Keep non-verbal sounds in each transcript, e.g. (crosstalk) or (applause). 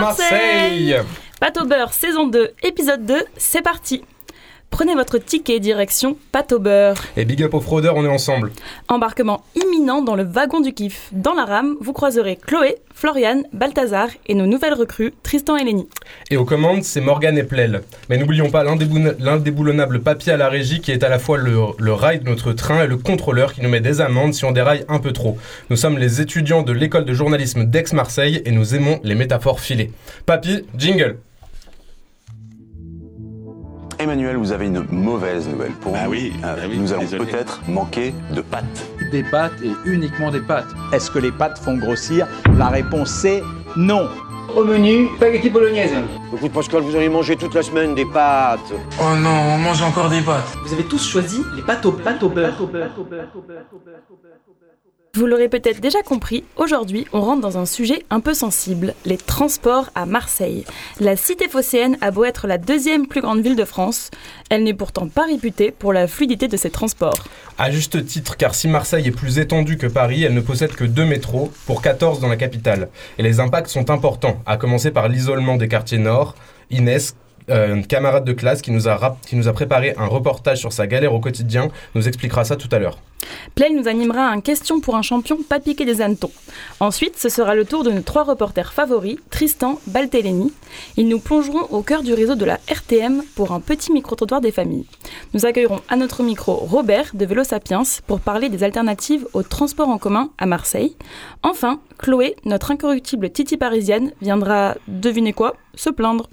Marseille. Pâte au beurre, saison 2, épisode 2, c'est parti Prenez votre ticket direction pâte au beurre. Et big up aux fraudeurs, on est ensemble. Embarquement imminent dans le wagon du kiff. Dans la rame, vous croiserez Chloé, Florian, Balthazar et nos nouvelles recrues, Tristan et Lenny. Et aux commandes, c'est Morgane et Plel. Mais n'oublions pas l'indéboulonnable papier à la régie qui est à la fois le, le rail de notre train et le contrôleur qui nous met des amendes si on déraille un peu trop. Nous sommes les étudiants de l'école de journalisme d'Aix-Marseille et nous aimons les métaphores filées. Papy, jingle Emmanuel, vous avez une mauvaise nouvelle pour Bah vous. oui, Euh, bah oui, nous allons peut-être manquer de pâtes. Des pâtes et uniquement des pâtes. Est-ce que les pâtes font grossir La réponse c'est non. Au menu, spaghetti bolognaise. Écoute Pascal, vous allez manger toute la semaine des pâtes. Oh non, on mange encore des pâtes. Vous avez tous choisi les pâtes au, pâtes au beurre. Vous l'aurez peut-être déjà compris, aujourd'hui on rentre dans un sujet un peu sensible, les transports à Marseille. La cité phocéenne a beau être la deuxième plus grande ville de France, elle n'est pourtant pas réputée pour la fluidité de ses transports. À juste titre, car si Marseille est plus étendue que Paris, elle ne possède que deux métros, pour 14 dans la capitale. Et les impacts sont importants, à commencer par l'isolement des quartiers nord. Inès, euh, une camarade de classe qui nous, a qui nous a préparé un reportage sur sa galère au quotidien, nous expliquera ça tout à l'heure. Plel nous animera un question pour un champion pas piqué des hannetons. Ensuite, ce sera le tour de nos trois reporters favoris, Tristan, Balteleni. Ils nous plongeront au cœur du réseau de la RTM pour un petit micro-trottoir des familles. Nous accueillerons à notre micro Robert de Vélo Sapiens pour parler des alternatives au transport en commun à Marseille. Enfin, Chloé, notre incorruptible Titi parisienne, viendra, devinez quoi, se plaindre.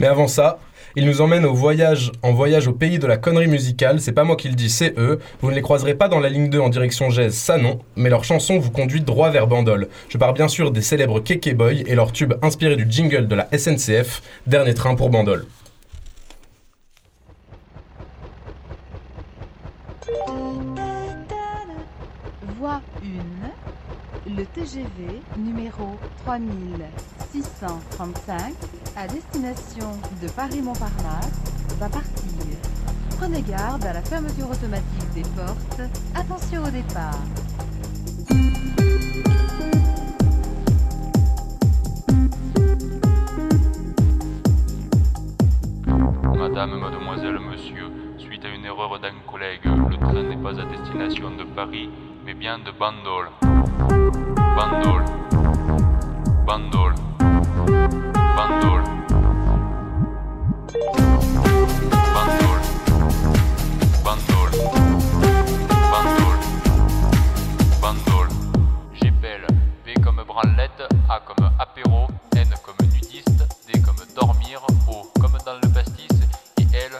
Mais avant ça, ils nous emmènent au voyage, en voyage au pays de la connerie musicale. C'est pas moi qui le dis, c'est eux. Vous ne les croiserez pas dans la ligne 2 en direction Gèze, ça non. Mais leur chanson vous conduit droit vers Bandol. Je parle bien sûr des célèbres Keke Boy et leur tube inspiré du jingle de la SNCF, Dernier train pour Bandol. TGV numéro 3635 à destination de Paris-Montparnasse va partir. Prenez garde à la fermeture automatique des portes. Attention au départ. Madame, mademoiselle, monsieur, suite à une erreur d'un collègue, le train n'est pas à destination de Paris, mais bien de Bandol. Bandol. Bandol. Bandol. Bandol. Bandol. Bandol. Bandol. J'épelle. P comme branlette, A comme apéro, N comme nudiste, D comme dormir, O comme dans le pastis, et L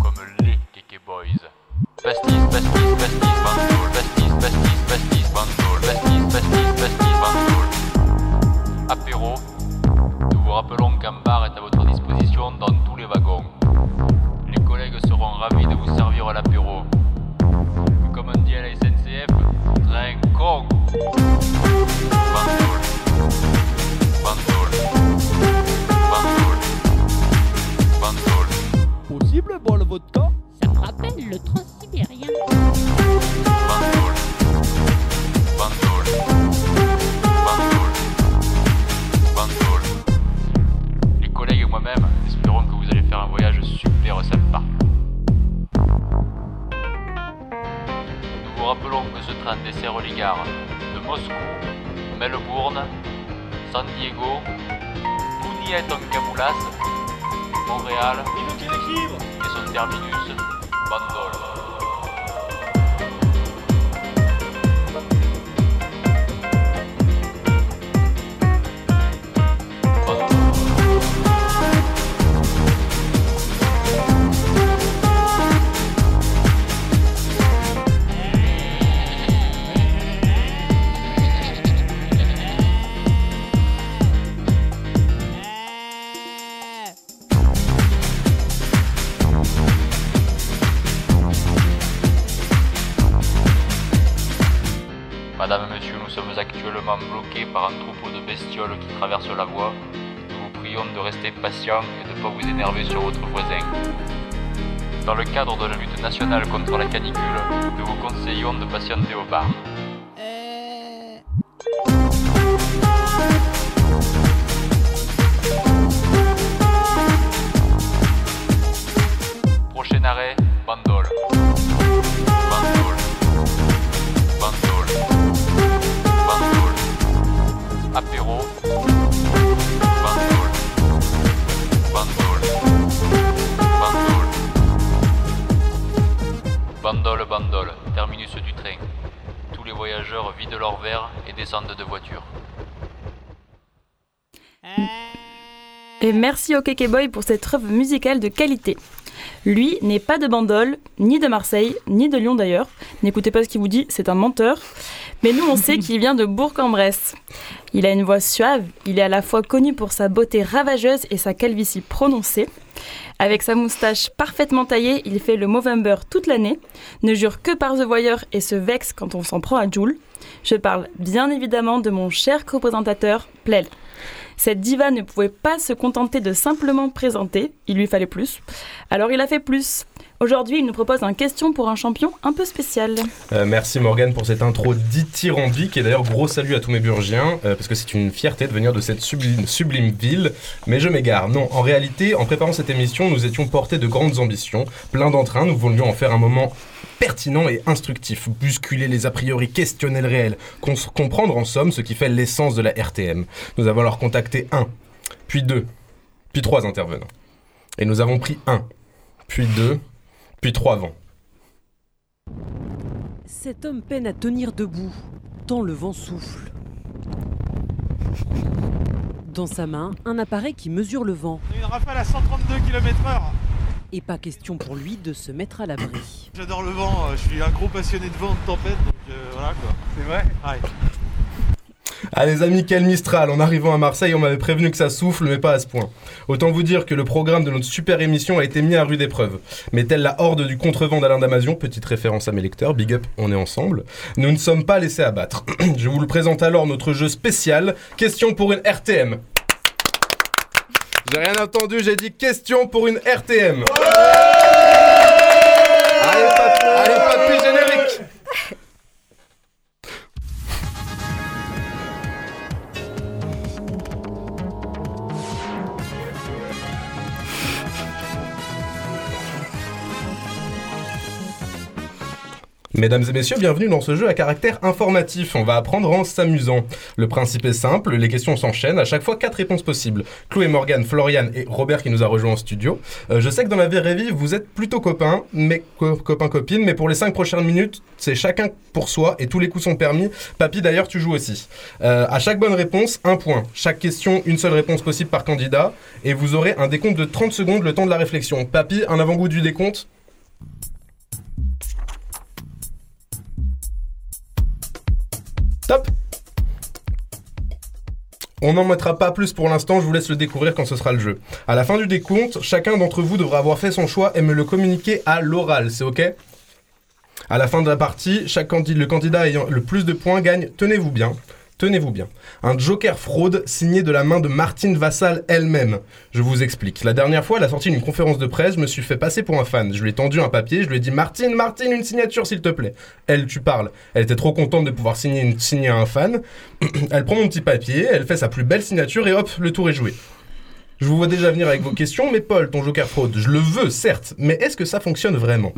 comme les Keke Boys. Pastis, pastis, pastis, bandol, pastis, pastis, Nous vous rappelons qu'un bar est à votre disposition dans tous les wagons. Les collègues seront ravis de vous servir à l'apéro. Comme on dit à la SNCF, train con Possible boire vodka? Ça me rappelle le train? Cadre de la lutte nationale contre la canicule, nous vous conseillons de patienter au bar. Merci au Keke Boy pour cette œuvre musicale de qualité. Lui n'est pas de Bandol, ni de Marseille, ni de Lyon d'ailleurs. N'écoutez pas ce qu'il vous dit, c'est un menteur. Mais nous, on sait (laughs) qu'il vient de Bourg-en-Bresse. Il a une voix suave, il est à la fois connu pour sa beauté ravageuse et sa calvitie prononcée. Avec sa moustache parfaitement taillée, il fait le Movember toute l'année, ne jure que par The Voyeur et se vexe quand on s'en prend à Joule. Je parle bien évidemment de mon cher co-présentateur, Plel. Cette diva ne pouvait pas se contenter de simplement présenter, il lui fallait plus. Alors il a fait plus. Aujourd'hui, il nous propose un question pour un champion un peu spécial. Euh, merci Morgane pour cette intro dithyrambique et d'ailleurs gros salut à tous mes burgiens euh, parce que c'est une fierté de venir de cette sublime, sublime ville. Mais je m'égare. Non, en réalité, en préparant cette émission, nous étions portés de grandes ambitions, plein d'entrain. Nous voulions en faire un moment pertinent et instructif, bousculer les a priori, questionner le réel, comprendre en somme ce qui fait l'essence de la RTM. Nous avons alors contacté un, puis deux, puis trois intervenants. Et nous avons pris un, puis deux, puis trois vents. Cet homme peine à tenir debout, tant le vent souffle. Dans sa main, un appareil qui mesure le vent. Une rafale à 132 km/h. Et pas question pour lui de se mettre à l'abri. (coughs) J'adore le vent, euh, je suis un gros passionné de vent, de tempête, donc euh, voilà quoi. C'est vrai Ouais. Ah les amis, quel Mistral En arrivant à Marseille, on m'avait prévenu que ça souffle, mais pas à ce point. Autant vous dire que le programme de notre super émission a été mis à rude épreuve. Mais telle la horde du contrevent d'Alain Damasion, petite référence à mes lecteurs, big up, on est ensemble, nous ne sommes pas laissés abattre. (coughs) Je vous le présente alors notre jeu spécial, question pour une RTM. J'ai rien entendu, j'ai dit question pour une RTM. Mesdames et messieurs, bienvenue dans ce jeu à caractère informatif. On va apprendre en s'amusant. Le principe est simple, les questions s'enchaînent, à chaque fois quatre réponses possibles. Chloé Morgan, Florian et Robert qui nous a rejoint en studio. Euh, je sais que dans la vraie vie, vous êtes plutôt copains, mais co- copains-copines, mais pour les cinq prochaines minutes, c'est chacun pour soi et tous les coups sont permis. Papy, d'ailleurs, tu joues aussi. Euh, à chaque bonne réponse, un point. Chaque question, une seule réponse possible par candidat. Et vous aurez un décompte de 30 secondes, le temps de la réflexion. Papy, un avant-goût du décompte? Top on n'en mettra pas plus pour l'instant, je vous laisse le découvrir quand ce sera le jeu. À la fin du décompte, chacun d'entre vous devra avoir fait son choix et me le communiquer à l'oral, c'est ok? À la fin de la partie, le candidat ayant le plus de points gagne, tenez-vous bien, tenez-vous bien, un joker fraude signé de la main de Martine Vassal elle-même. Je vous explique. La dernière fois, elle a sorti une conférence de presse, je me suis fait passer pour un fan. Je lui ai tendu un papier, je lui ai dit Martine, Martine, une signature s'il te plaît. Elle, tu parles. Elle était trop contente de pouvoir signer, une, signer à un fan. (clears throat) elle prend mon petit papier, elle fait sa plus belle signature et hop, le tour est joué. Je vous vois déjà venir avec vos questions, mais Paul, ton joker fraude, je le veux, certes, mais est-ce que ça fonctionne vraiment?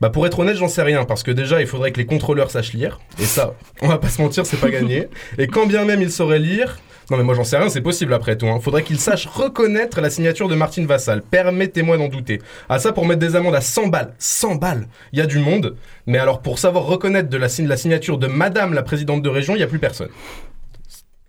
Bah pour être honnête, j'en sais rien, parce que déjà, il faudrait que les contrôleurs sachent lire, et ça, on va pas se mentir, c'est pas gagné. Et quand bien même ils sauraient lire, non mais moi j'en sais rien, c'est possible après tout, hein. faudrait qu'ils sachent reconnaître la signature de Martine Vassal, permettez-moi d'en douter. À ça, pour mettre des amendes à 100 balles, 100 balles, il y a du monde, mais alors pour savoir reconnaître la, la signature de Madame la présidente de région, il y a plus personne.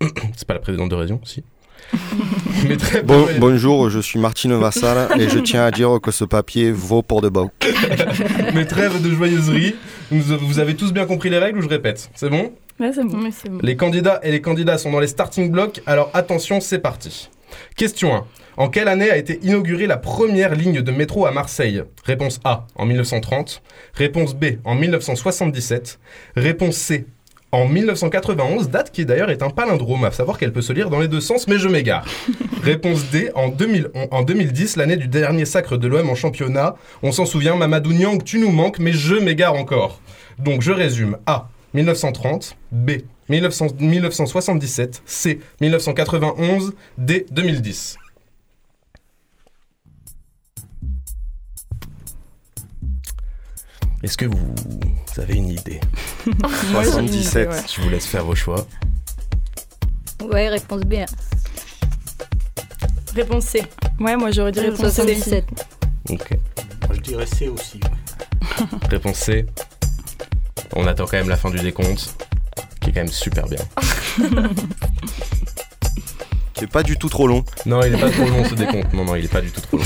(clears throat) c'est pas la présidente de région, si? (laughs) mais très Bon- peu- bonjour, je suis Martine Vassal et je tiens à dire que ce papier vaut pour de bon. (laughs) Mais trêve de joyeuserie. Vous avez tous bien compris les règles ou je répète C'est bon Ouais, c'est bon. Les candidats et les candidats sont dans les starting blocks, alors attention, c'est parti. Question 1. En quelle année a été inaugurée la première ligne de métro à Marseille? Réponse A, en 1930. Réponse B, en 1977. Réponse C, en 1991, date qui d'ailleurs est un palindrome, à savoir qu'elle peut se lire dans les deux sens, mais je m'égare. (laughs) Réponse D, en, 2000 en 2010, l'année du dernier sacre de l'OM en championnat. On s'en souvient, Mamadou Niang, tu nous manques, mais je m'égare encore. Donc je résume. A, 1930. B, 1900 1977. C, 1991. D, 2010. Est-ce que vous avez une idée (laughs) Moi, j'ai une idée, 77. ouais. Je vous laisse faire vos choix. Ouais, réponse B. Réponse C. Ouais, moi j'aurais dit réponse C. 77. Ok. Je dirais C aussi. (laughs) Réponse C. On attend quand même la fin du décompte, qui est quand même super bien. (laughs) Qui est pas du tout trop long. Non, il est pas trop long ce décompte. Non, non, il est pas du tout trop long.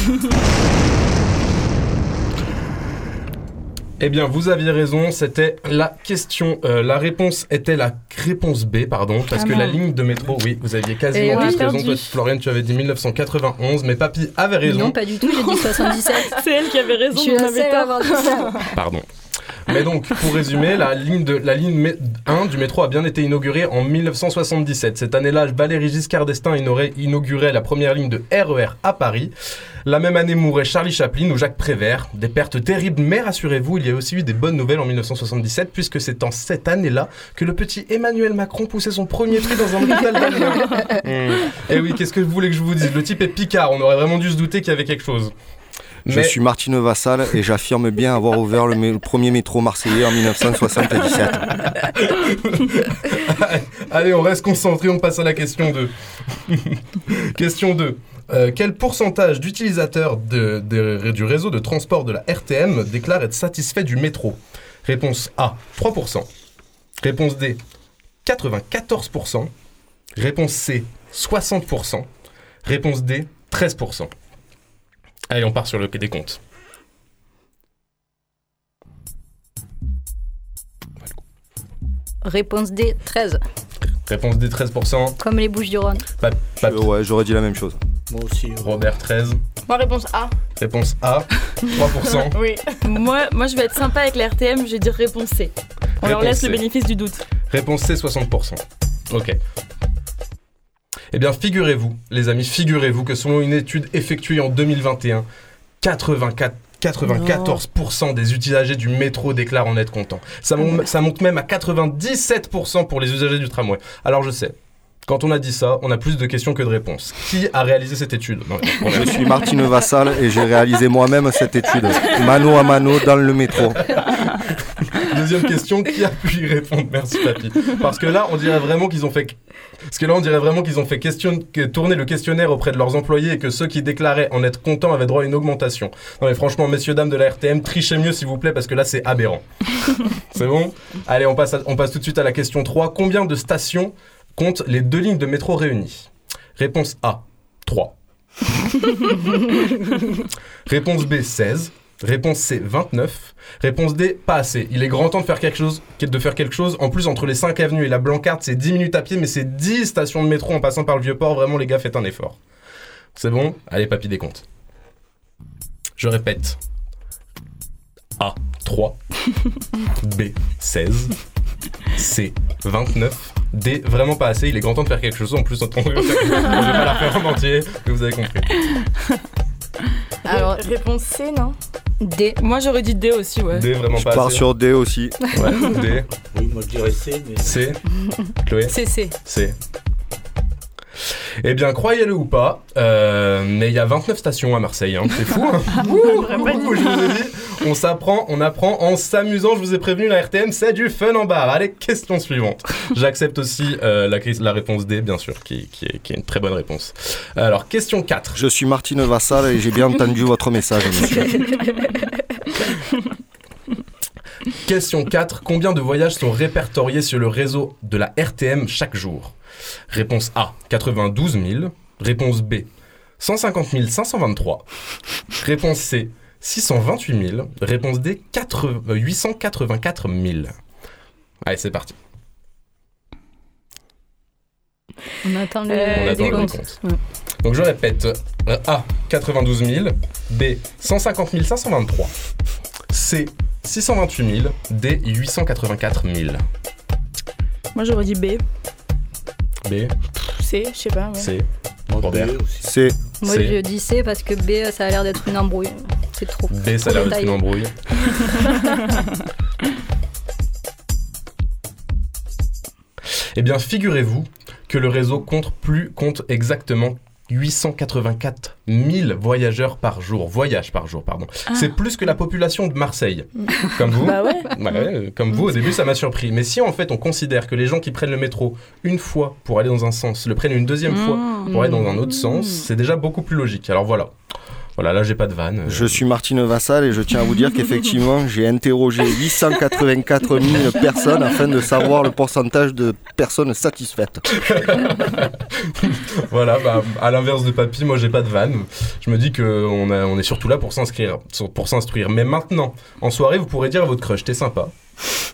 Eh bien, vous aviez raison, c'était la question. euh, la réponse était la réponse B, pardon, parce Ah que la non. ligne de métro, oui, vous aviez quasiment Eh tous raison. perdu. Toi, Florian, tu avais dit 1991, mais Papy avait raison. Non, pas du tout, j'ai dit (laughs) 77. C'est elle qui avait raison, Je suis on la avait. Pardon. Mais donc, pour résumer, la ligne, de, la ligne mé- 1 du métro a bien été inaugurée en 1977. Cette année-là, Valéry Giscard d'Estaing inaugurait, inaugurait la première ligne de RER à Paris. La même année mourait Charlie Chaplin ou Jacques Prévert. Des pertes terribles, mais rassurez-vous, il y a aussi eu des bonnes nouvelles en 1977, puisque c'est en cette année-là que le petit Emmanuel Macron poussait son premier tri dans un hôpital d'Allemagne. (laughs) Et oui, qu'est-ce que vous voulez que je vous dise? Le type est picard, on aurait vraiment dû se douter qu'il y avait quelque chose. Je suis Martine Vassal et j'affirme bien avoir ouvert le, premier métro marseillais en 1977. (laughs) Allez, on reste concentré, on passe à la question 2. (laughs) question 2. Euh, quel pourcentage d'utilisateurs de- de- du réseau de transport de la RTM déclarent être satisfaits du métro? Réponse A, 3%. Réponse D, 94%. Réponse C, 60%. Réponse D, 13%. Allez, on part sur le décompte. Réponse D, 13. Réponse D, 13%. Comme les Bouches du Rhône. Euh, ouais, j'aurais dit la même chose. Moi aussi. Robert, 13. Moi, réponse A. Réponse A, 3%. (laughs) Oui. moi, moi, je vais être sympa avec la RTM, je vais dire réponse C. On leur laisse C. le bénéfice du doute. Réponse C, 60%. Ok. Eh bien, figurez-vous, les amis, figurez-vous que selon une étude effectuée en 2021, 84 94% des usagers du métro déclarent en être contents. Ça, mon- ça monte même à 97% pour les usagers du tramway. Alors je sais, quand on a dit ça, on a plus de questions que de réponses. Qui a réalisé cette étude? Non, Je suis Martine Vassal et j'ai réalisé moi-même cette étude, mano à mano dans le métro. Deuxième question, qui a pu y répondre? Merci papy. Parce que là, on dirait vraiment qu'ils ont fait parce que là, on dirait vraiment qu'ils ont fait question... tourner le questionnaire auprès de leurs employés et que ceux qui déclaraient en être contents avaient droit à une augmentation. Non mais franchement, messieurs, dames de la RTM, trichez mieux s'il vous plaît parce que là, c'est aberrant. (laughs) c'est bon? Allez, on passe, à- on passe tout de suite à la question 3. Combien de stations comptent les deux lignes de métro réunies? Réponse A, 3. (laughs) Réponse B, 16. Réponse C, 29. Réponse D, pas assez. Il est grand temps de faire quelque chose. De faire quelque chose. En plus, entre les 5 avenues et la Blancarde, c'est 10 minutes à pied, mais c'est 10 stations de métro en passant par le Vieux-Port. Vraiment, les gars, faites un effort. C'est bon? Allez, papy, décompte. Je répète. A, 3. (laughs) B, 16. C, 29. D, vraiment pas assez. Il est grand temps de faire quelque chose. En plus, on (laughs) ne vais pas la faire en entier, vous avez compris. Alors, (laughs) réponse C, non D. Moi, j'aurais dit D aussi, ouais. D, vraiment Je pas pars assez. sur D aussi. Ouais, D. Oui, moi je dirais C, mais. C. (laughs) Chloé C'est C. C. Eh bien, croyez-le ou pas, euh, mais il y a 29 stations à Marseille. hein. C'est fou. hein. (laughs) Ouh, ouh, je vous ai dit, on s'apprend, on apprend en s'amusant. Je vous ai prévenu, la RTM, c'est du fun en barre. Allez, question suivante. J'accepte aussi euh, la, la réponse D, bien sûr, qui, qui est, qui est une très bonne réponse. Alors, question 4. Je suis Martine Vassal et j'ai bien entendu votre message, monsieur. (laughs) (laughs) Question 4. Combien de voyages sont répertoriés sur le réseau de la RTM chaque jour? Réponse A. 92 000. Réponse B. 150 523. Réponse C. 628 000. Réponse D. 4 euh, 884 000. Allez, c'est parti. On attend le Euh, On attend le décompte. décompte. Ouais. Donc je répète. euh, A. 92 000. B. 150 523. C. 628 000. D. 884 000. Moi, j'aurais dit B. B. C, je sais pas. Ouais. C. Robert. C. Moi, C. je dis C parce que B, ça a l'air d'être une embrouille. C'est trop. B, ça a l'air d'être une embrouille. (laughs) Eh bien, figurez-vous que le réseau compte plus, compte exactement 884 000 voyageurs par jour, voyages par jour, pardon. Ah. C'est plus que la population de Marseille. (laughs) Comme vous. Bah ouais. Ouais, ouais, comme vous, au début, ça m'a surpris. Mais si en fait on considère que les gens qui prennent le métro une fois pour aller dans un sens, le prennent une deuxième fois pour aller dans un autre sens, c'est déjà beaucoup plus logique. Alors voilà. Voilà, là j'ai pas de vanne. euh, Je suis Martine Vassal et je tiens à vous dire qu'effectivement, j'ai interrogé 884 000 personnes afin de savoir le pourcentage de personnes satisfaites. (laughs) Voilà, bah, à l'inverse de Papy, moi j'ai pas de vanne. Je me dis qu'on on est surtout là pour s'inscrire, pour s'instruire. Mais maintenant, en soirée, vous pourrez dire à votre crush, t'es sympa,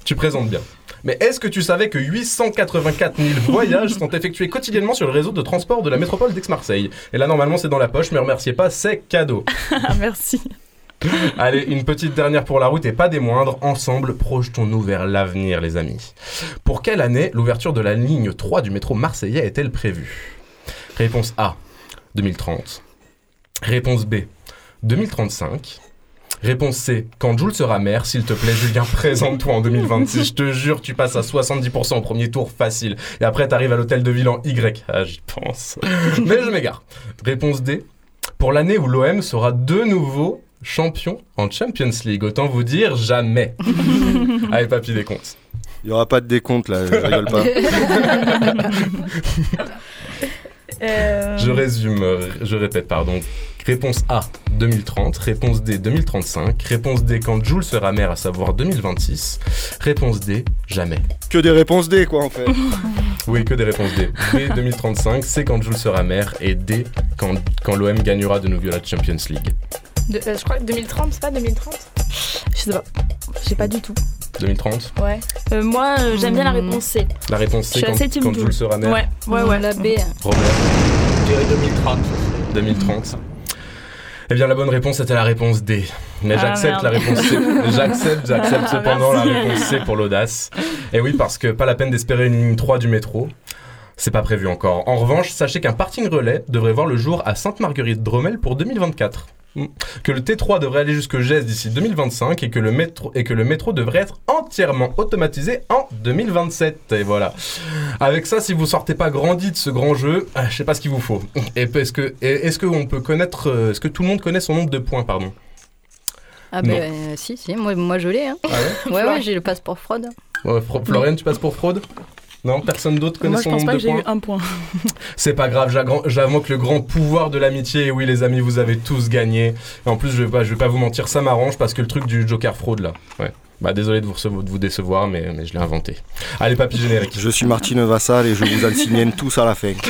tu présentes bien. Mais est-ce que tu savais que 884 000 voyages sont effectués quotidiennement sur le réseau de transport de la métropole d'Aix-Marseille? Et là, normalement, c'est dans la poche, mais remerciez pas, c'est cadeau. Ah, Merci. (laughs) Allez, une petite dernière pour la route et pas des moindres. Ensemble, projetons-nous vers l'avenir, les amis. Pour quelle année l'ouverture de la ligne 3 du métro marseillais est-elle prévue? Réponse A, 2030. Réponse B, 2035. Réponse C, quand Jules sera maire, s'il te plaît, Julien, (laughs) présente-toi en 2026. Je te jure, tu passes à 70% au premier tour, facile. Et après, t'arrives à l'hôtel de ville en Y. Ah, j'y pense. (laughs) Mais je m'égare. Réponse D, pour l'année où l'OM sera de nouveau champion en Champions League. Autant vous dire jamais. (laughs) Allez, papy, des comptes. Il n'y aura pas de décompte là, je rigole pas. Euh, Je résume, je répète, pardon. Réponse A, 2030. Réponse D, 2035. Réponse D, quand Jules sera maire, à savoir 2026. Réponse D, jamais. Que des réponses D quoi en fait. (laughs) Oui, que des réponses D. D, 2035, c'est quand Jules sera maire. Et D, quand, quand l'OM gagnera de nouveau la Champions League. De- euh, je crois que 2030, c'est pas 2030 Je sais pas. Je sais pas du tout. 2030 Ouais. Euh, moi, euh, j'aime bien la réponse C. La réponse Je C, suis quand, assez team quand Jules. Jules sera maire. Ouais, ouais, ouais. La B. Robert, Je dirais 2030. 2030. Eh bien, la bonne réponse était la réponse D. Mais Ah, j'accepte merde. la réponse C. (laughs) J'accepte, j'accepte Ah, cependant la merci. réponse C pour l'audace. Et oui, parce que pas la peine d'espérer une ligne 3 du métro. C'est pas prévu encore. En revanche, sachez qu'un parking relais devrait voir le jour à Sainte-Marguerite-Dromel pour 2024. Que le T3 devrait aller jusque Gèze d'ici 2025 et que, le métro, et que le métro devrait être entièrement automatisé en 2027. Et voilà. Avec ça, si vous sortez pas grandi de ce grand jeu, ah, je sais pas ce qu'il vous faut. Et est-ce que, est-ce que on peut connaître, euh, est-ce que tout le monde connaît son nombre de points, pardon? Ah ben euh, si, si, moi, moi je l'ai. Hein. Ah ouais? (laughs) Ouais, ouais, j'ai le passeport fraude. Ouais, Fro- Florian, tu passes pour fraude? Non, personne d'autre connaît Moi, je son pense pas que j'ai eu un point. (laughs) C'est pas grave, j'invoque le grand pouvoir de l'amitié. Et oui, les amis, vous avez tous gagné. Et en plus, je vais pas, je vais pas vous mentir, ça m'arrange parce que le truc du Joker fraude là. Ouais. Bah désolé de vous, recevoir- de vous décevoir, mais, mais je l'ai inventé. Allez, papy générique. Je suis Martine Vassal et je vous (laughs) insigne tous à la fin. (laughs)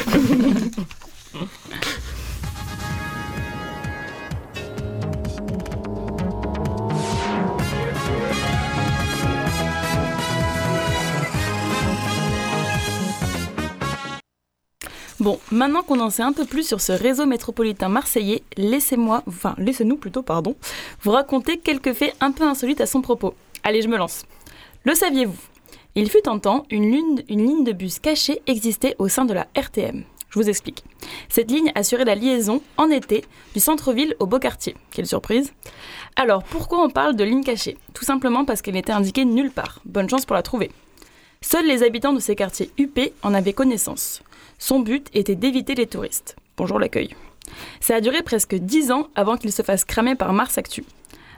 Bon, maintenant qu'on en sait un peu plus sur ce réseau métropolitain marseillais, laissez-moi, enfin laissez-nous plutôt, pardon, vous raconter quelques faits un peu insolites à son propos. Allez, je me lance. Le saviez-vous? Il fut un temps, une une ligne de bus cachée existait au sein de la RTM. Je vous explique. Cette ligne assurait la liaison, en été, du centre-ville au beau quartier. Quelle surprise Alors, pourquoi on parle de ligne cachée? Tout simplement parce qu'elle n'était indiquée nulle part. Bonne chance pour la trouver. Seuls les habitants de ces quartiers huppés en avaient connaissance. Son but était d'éviter les touristes. Bonjour l'accueil. Ça a duré presque 10 ans avant qu'il se fasse cramer par Mars Actu.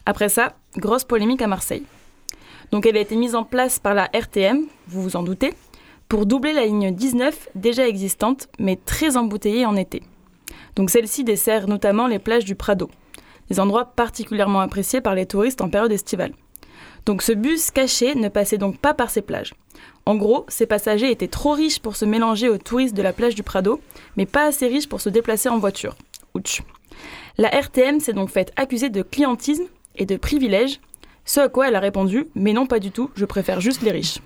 Après ça, grosse polémique à Marseille. Donc elle a été mise en place par la RTM, vous vous en doutez, pour doubler la ligne 19 déjà existante, mais très embouteillée en été. Donc celle-ci dessert notamment les plages du Prado, des endroits particulièrement appréciés par les touristes en période estivale. Donc ce bus caché ne passait donc pas par ces plages. En gros, ces passagers étaient trop riches pour se mélanger aux touristes de la plage du Prado, mais pas assez riches pour se déplacer en voiture. Ouch. La RTM s'est donc faite accuser de clientisme et de privilège, ce à quoi elle a répondu Mais non, pas du tout, je préfère juste les riches.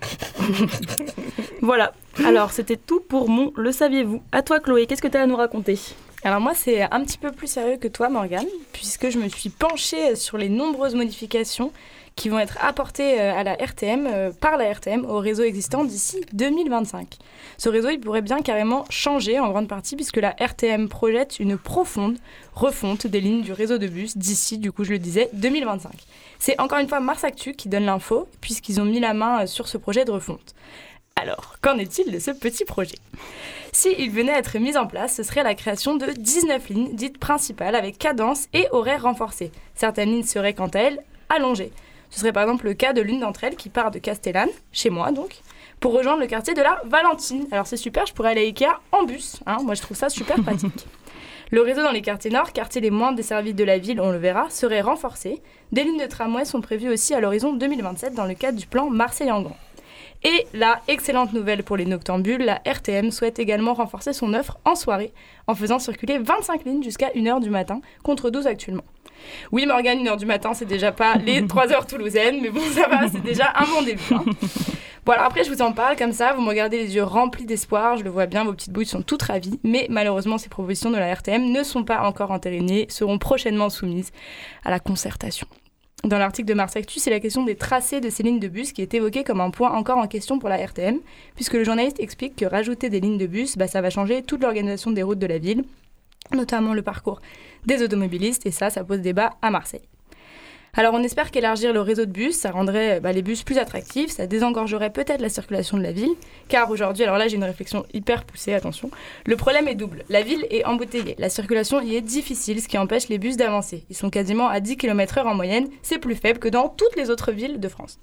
(laughs) voilà. Alors, c'était tout pour mon Le saviez-vous À toi, Chloé, qu'est-ce que tu as à nous raconter? Alors moi, c'est un petit peu plus sérieux que toi, Morgane, puisque je me suis penchée sur les nombreuses modifications qui vont être apportées euh, à la RTM, euh, par la RTM, au réseau existant d'ici 2025. Ce réseau, il pourrait bien carrément changer en grande partie, puisque la RTM projette une profonde refonte des lignes du réseau de bus d'ici, du coup, je le disais, 2025. C'est encore une fois Mars Actu qui donne l'info, puisqu'ils ont mis la main euh, sur ce projet de refonte. Alors, qu'en est-il de ce petit projet? S'il venait à être mis en place, ce serait la création de 19 lignes dites principales avec cadence et horaires renforcés. Certaines lignes seraient quant à elles allongées. Ce serait par exemple le cas de l'une d'entre elles qui part de Castellane, chez moi donc, pour rejoindre le quartier de la Valentine. Alors c'est super, je pourrais aller à Ikea en bus. hein. moi je trouve ça super (laughs) pratique. Le réseau dans les quartiers nord, quartiers les moins desservis de la ville, on le verra, serait renforcé. Des lignes de tramway sont prévues aussi à l'horizon 2027 dans le cadre du plan Marseille en grand. Et la excellente nouvelle pour les noctambules, la RTM souhaite également renforcer son offre en soirée en faisant circuler 25 lignes jusqu'à 1h du matin contre 12 actuellement. Oui, Morgane, 1h du matin, c'est déjà pas les (laughs) 3 heures toulousaines, mais bon, ça va, c'est déjà un bon début. hein. Bon, alors après, je vous en parle comme ça, vous me regardez les yeux remplis d'espoir, je le vois bien, vos petites bouilles sont toutes ravies, mais malheureusement, ces propositions de la RTM ne sont pas encore entérinées, seront prochainement soumises à la concertation. Dans l'article de Mars Actu, c'est la question des tracés de ces lignes de bus qui est évoquée comme un point encore en question pour la RTM, puisque le journaliste explique que rajouter des lignes de bus, bah, ça va changer toute l'organisation des routes de la ville, notamment le parcours des automobilistes, et ça, ça pose débat à Marseille. Alors on espère qu'élargir le réseau de bus, ça rendrait bah, les bus plus attractifs, ça désengorgerait peut-être la circulation de la ville, car aujourd'hui, alors là j'ai une réflexion hyper poussée, attention, le problème est double. La ville est embouteillée, la circulation y est difficile, ce qui empêche les bus d'avancer. Ils sont quasiment à 10 km/h en moyenne, c'est plus faible que dans toutes les autres villes de France.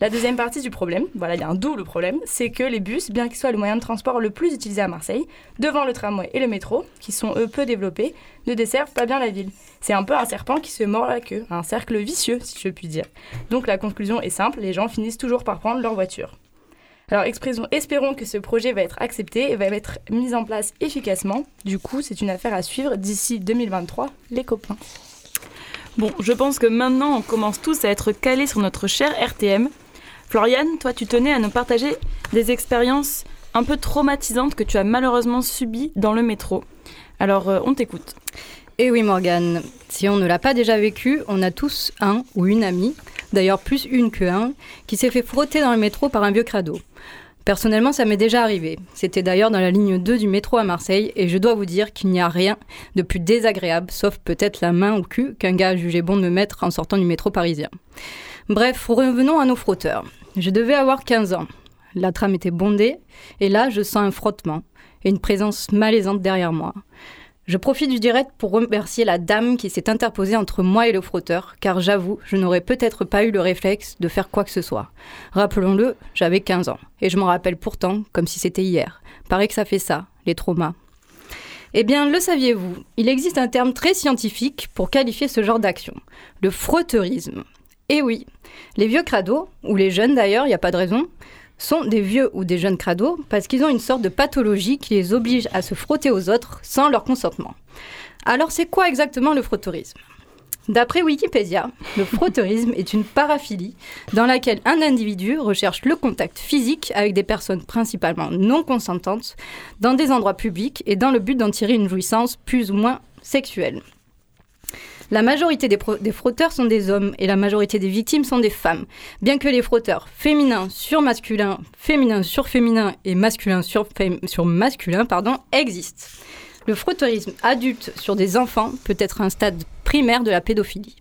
La deuxième partie du problème, voilà, il y a un double problème, c'est que les bus, bien qu'ils soient le moyen de transport le plus utilisé à Marseille, devant le tramway et le métro, qui sont eux peu développés, ne desservent pas bien la ville. C'est un peu un serpent qui se mord la queue, un cercle vicieux, si je puis dire. Donc la conclusion est simple, les gens finissent toujours par prendre leur voiture. Alors espérons que ce projet va être accepté et va être mis en place efficacement. Du coup, c'est une affaire à suivre d'ici 2023, les copains. Bon, je pense que maintenant on commence tous à être calés sur notre cher RTM. Floriane, toi tu tenais à nous partager des expériences un peu traumatisantes que tu as malheureusement subies dans le métro. Alors euh, on t'écoute. Et oui Morgane, si on ne l'a pas déjà vécu, on a tous un ou une amie, d'ailleurs plus une que un, qui s'est fait frotter dans le métro par un vieux crado. Personnellement, ça m'est déjà arrivé. C'était d'ailleurs dans la ligne 2 du métro à Marseille, et je dois vous dire qu'il n'y a rien de plus désagréable, sauf peut-être la main au cul, qu'un gars a jugé bon de me mettre en sortant du métro parisien. Bref, revenons à nos frotteurs. Je devais avoir 15 ans. La trame était bondée, et là, je sens un frottement et une présence malaisante derrière moi. Je profite du direct pour remercier la dame qui s'est interposée entre moi et le frotteur, car j'avoue, je n'aurais peut-être pas eu le réflexe de faire quoi que ce soit. Rappelons-le, j'avais 15 ans, et je m'en rappelle pourtant comme si c'était hier. Paraît que ça fait ça, les traumas. Eh bien, le saviez-vous Il existe un terme très scientifique pour qualifier ce genre d'action, le frotteurisme. Eh oui, les vieux crados, ou les jeunes d'ailleurs, il n'y a pas de raison, sont des vieux ou des jeunes crados parce qu'ils ont une sorte de pathologie qui les oblige à se frotter aux autres sans leur consentement. Alors c'est quoi exactement le frotteurisme? D'après Wikipédia, le frotteurisme est une paraphilie dans laquelle un individu recherche le contact physique avec des personnes principalement non consentantes dans des endroits publics et dans le but d'en tirer une jouissance plus ou moins sexuelle. La majorité des, frotteurs sont des hommes et la majorité des victimes sont des femmes. Bien que les frotteurs féminins sur masculin, féminin sur féminin et masculin sur, sur masculin existent. Le frotteurisme adulte sur des enfants peut être un stade primaire de la pédophilie.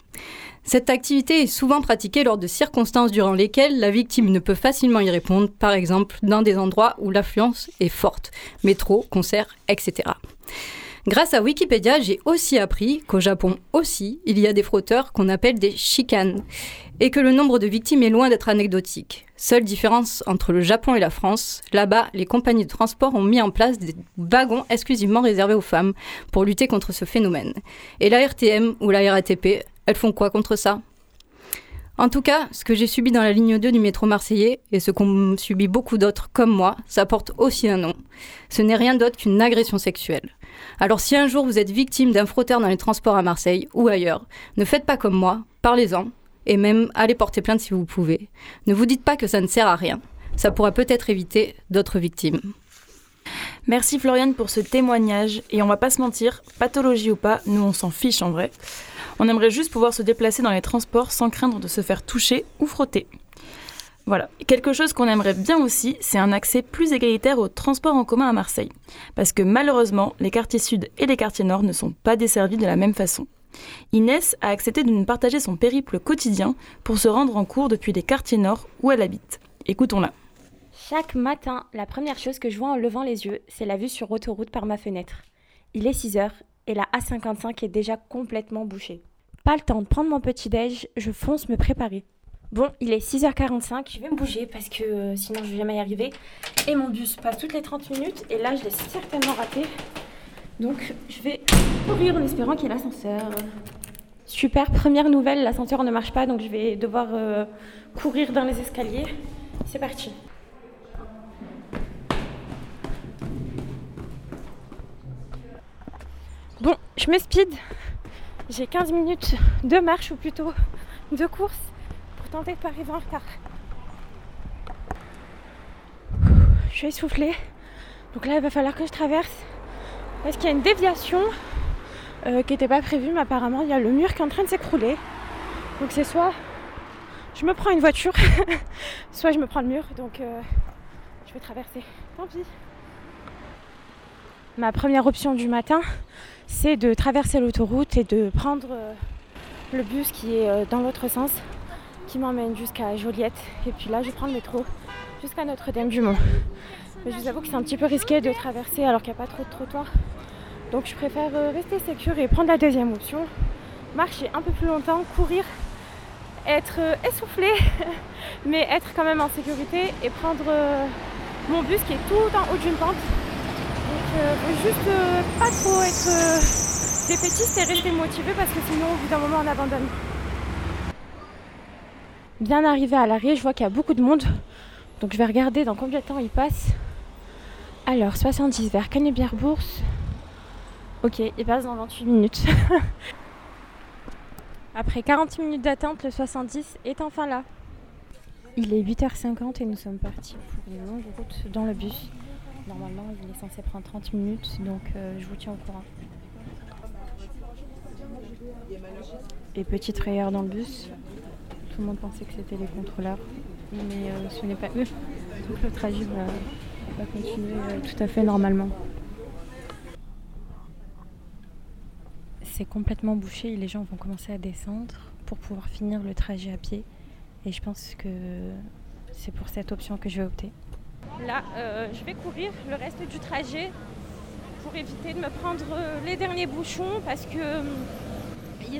Cette activité est souvent pratiquée lors de circonstances durant lesquelles la victime ne peut facilement y répondre, par exemple dans des endroits où l'affluence est forte, métro, concerts, etc. Grâce à Wikipédia, j'ai aussi appris qu'au Japon aussi, il y a des frotteurs qu'on appelle des chicanes et que le nombre de victimes est loin d'être anecdotique. Seule différence entre le Japon et la France, là-bas, les compagnies de transport ont mis en place des wagons exclusivement réservés aux femmes pour lutter contre ce phénomène. Et la RTM ou la RATP, elles font quoi contre ça? En tout cas, ce que j'ai subi dans la ligne 2 du métro marseillais et ce qu'ont subi beaucoup d'autres comme moi, ça porte aussi un nom. Ce n'est rien d'autre qu'une agression sexuelle. Alors si un jour vous êtes victime d'un frotteur dans les transports à Marseille ou ailleurs, ne faites pas comme moi, parlez-en et même allez porter plainte si vous pouvez. Ne vous dites pas que ça ne sert à rien. Ça pourra peut-être éviter d'autres victimes. Merci Floriane pour ce témoignage. Et on va pas se mentir, pathologie ou pas, nous on s'en fiche en vrai. On aimerait juste pouvoir se déplacer dans les transports sans craindre de se faire toucher ou frotter. Voilà. Quelque chose qu'on aimerait bien aussi, c'est un accès plus égalitaire aux transports en commun à Marseille. Parce que malheureusement, les quartiers sud et les quartiers nord ne sont pas desservis de la même façon. Inès a accepté de nous partager son périple quotidien pour se rendre en cours depuis les quartiers nord où elle habite. Écoutons-la. Chaque matin, la première chose que je vois en levant les yeux, c'est la vue sur autoroute par ma fenêtre. Il est 6 heures et la A55 est déjà complètement bouchée. Pas le temps de prendre mon petit-déj, je fonce me préparer. Bon, il est 6h45, je vais me bouger parce que euh, sinon je vais jamais y arriver. Et mon bus passe toutes les 30 minutes et là je l'ai certainement raté. Donc je vais courir en espérant qu'il y ait l'ascenseur. Super, première nouvelle, l'ascenseur ne marche pas, donc je vais devoir euh, courir dans les escaliers. C'est parti. Bon, je me speed. J'ai 15 minutes de marche ou plutôt de course pour tenter de pas arriver en retard. Je suis essoufflée. Donc là, il va falloir que je traverse parce qu'il y a une déviation euh, qui n'était pas prévue, mais apparemment, il y a le mur qui est en train de s'écrouler. Donc c'est soit je me prends une voiture, (laughs) soit je me prends le mur. Donc euh, je vais traverser. Tant pis. Ma première option du matin, c'est de traverser l'autoroute et de prendre euh, le bus qui est euh, dans l'autre sens, qui m'emmène jusqu'à Joliette. Et puis là, je prends le métro jusqu'à Notre-Dame-du-Mont. Mais je vous avoue que c'est un petit peu risqué de traverser alors qu'il n'y a pas trop de trottoir. Donc je préfère euh, rester sécure et prendre la deuxième option. Marcher un peu plus longtemps, courir, être essoufflé, (laughs) mais être quand même en sécurité et prendre mon bus qui est tout en haut d'une pente euh, juste euh, pas trop être euh, défaitiste et rester motivé parce que sinon au bout d'un moment on abandonne. Bien arrivé à l'arrêt, je vois qu'il y a beaucoup de monde. Donc je vais regarder dans combien de temps il passe. Alors 70 vers Canebière-Bourse. Ok, il passe dans 28 minutes. (laughs) Après 40 minutes d'attente, le 70 est enfin là. Il est 8h50 et nous sommes partis pour une longue route dans le bus. Normalement, il est censé prendre 30 minutes, donc euh, je vous tiens au courant. Et petite frayeur dans le bus. Tout le monde pensait que c'était les contrôleurs, mais euh, ce n'est pas eux. Donc le trajet va, continuer euh, tout à fait normalement. C'est complètement bouché et les gens vont commencer à descendre pour pouvoir finir le trajet à pied. Et je pense que c'est pour cette option que je vais opter. Là, euh, je vais courir le reste du trajet pour éviter de me prendre les derniers bouchons parce que euh,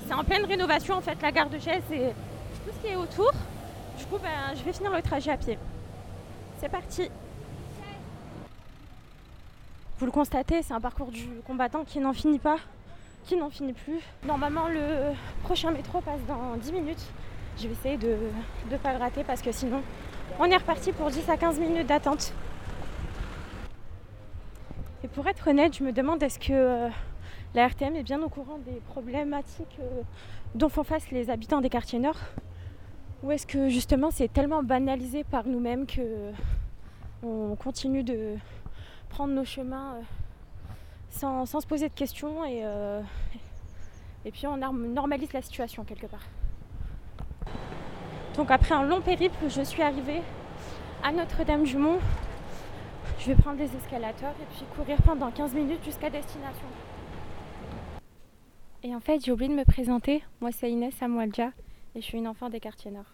c'est en pleine rénovation en fait la gare de Gèze et tout ce qui est autour. Du coup, ben, je vais finir le trajet à pied. C'est parti. Vous le constatez, c'est un parcours du combattant qui n'en finit pas, qui n'en finit plus. Normalement, le prochain métro passe dans 10 minutes. Je vais essayer de ne pas le rater parce que sinon, on est reparti pour 10 à 15 minutes d'attente. Et pour être honnête, je me demande est-ce que euh, la RTM est bien au courant des problématiques euh, dont font face les habitants des quartiers nord? Ou est-ce que justement c'est tellement banalisé par nous-mêmes que on continue de prendre nos chemins euh, sans, sans, se poser de questions et, et puis on normalise la situation quelque part? Donc après un long périple, je suis arrivée à Notre-Dame-du-Mont. Je vais prendre les escalators et puis courir pendant 15 minutes jusqu'à destination. Et en fait, j'ai oublié de me présenter. Moi, c'est Inès Amoualja et je suis une enfant des quartiers nord.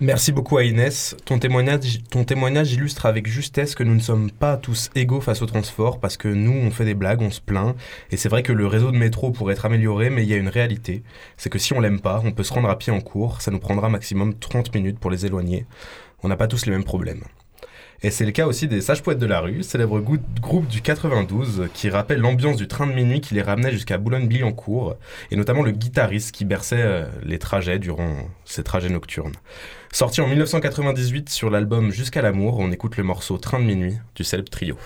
Merci beaucoup à Inès. Ton témoignage, illustre avec justesse que nous ne sommes pas tous égaux face au transport parce que nous, on fait des blagues, on se plaint. Et c'est vrai que le réseau de métro pourrait être amélioré, mais il y a une réalité. C'est que si on l'aime pas, on peut se rendre à pied en cours. Ça nous prendra maximum 30 minutes pour les éloigner. On n'a pas tous les mêmes problèmes. Et c'est le cas aussi des Sages Poètes de la rue, célèbre groupe du 92 qui rappelle l'ambiance du train de minuit qui les ramenait jusqu'à Boulogne-Billancourt, et notamment le guitariste qui berçait euh, les trajets durant ces trajets nocturnes. Sorti en 1998 sur l'album Jusqu'à l'amour, on écoute le morceau Train de minuit du célèbre trio.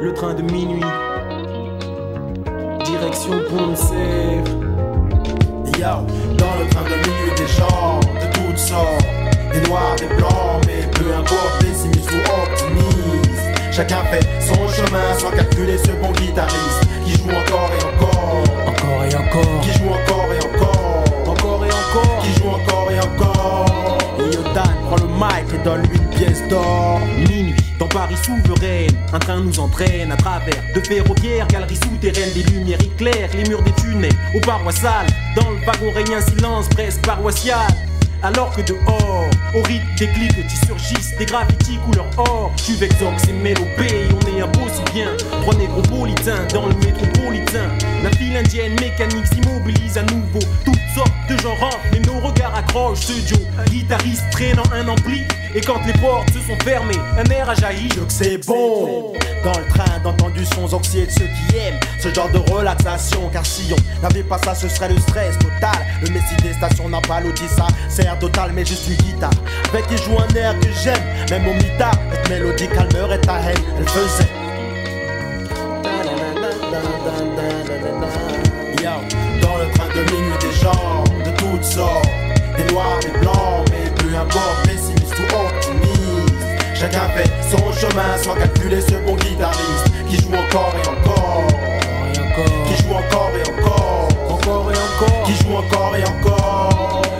le train de minuit. Direction Pont-de-Sèvres. Yo, dans le train de minuit, des gens de toutes sortes. Des noirs, des blancs, mais peu importe, pessimiste ou optimiste. Chacun fait son chemin sans calculer ce bon guitariste qui joue encore et encore. Encore et encore. Qui joue encore et encore. Encore et encore. Qui joue encore et encore. Et Yodan prend le mic et donne-lui une pièce d'or. Minuit, dans Paris souveraine, un train nous entraîne à travers de ferroviaires, galeries souterraines, des lumières éclairent les murs des tunnels aux parois sales. Dans le wagon règne un silence presque paroissial. Alors que dehors, au rythme des clips qui surgissent, des graffitis couleur or. Tu vexox et mélopée, on est un beau si bien. Trois négropolitains dans le métropolitain. La file indienne mécanique s'immobilise à nouveau. Toutes sortes de gens rentrent, mais nos regards accrochent ce Joe. Guitariste traînant un ampli. Et quand les portes se sont fermées, un air a jailli. C'est bon. Dans le train d'entendu sons oxydés de ceux qui aiment ce genre de relaxation. Car si on n'avait pas ça, ce serait le stress total. Le messie des stations n'a pas l'outil, ça. Air total, mais juste une guitare. Avec qui joue un air que j'aime. Même au mitard, cette mélodie calmerait ta haine. Elle faisait. Chacun fait son chemin sans calculer ce bon guitariste qui joue encore. Et encore, qui joue encore et encore,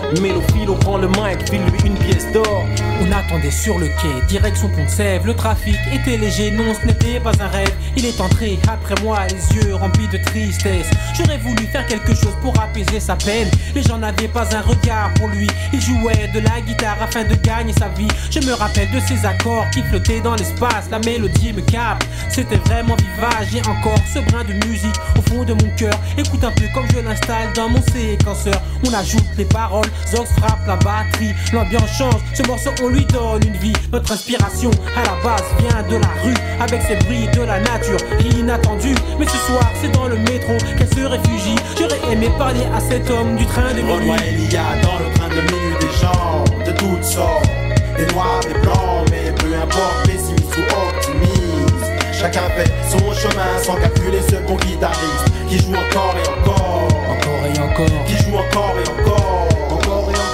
encore. Mélophile prend le mic, file-lui une pièce d'or. On attendait sur le quai, direction Pont de Sèvres. Le trafic était léger, non, ce n'était pas un rêve. Il est entré après moi, les yeux remplis de tristesse. J'aurais voulu faire quelque chose pour apaiser sa peine. Les gens n'avaient pas un regard pour lui. Il jouait de la guitare afin de gagner sa vie. Je me rappelle de ces accords qui flottaient dans l'espace. La mélodie me capte, c'était vraiment vivage. J'ai encore ce brin de musique au fond de mon cœur. Écoute un peu comme je l'installe dans mon séquenceur. On ajoute les paroles, Zox frappe la batterie. L'ambiance change, ce morceau on lui donne une vie. Notre inspiration à la base vient de la rue, avec ses bruits de la nature inattendus. Mais ce soir, c'est dans le métro qu'elle se réfugie. J'aurais aimé parler à cet homme du train de minuit. Renoir Elia dans le train de minuit des gens de toutes sortes, des noirs, des blancs, mais peu importe, pessimiste ou optimiste. Chacun fait son chemin sans calculer ce bon guitariste qui joue encore et encore, encore et encore, qui joue encore et encore,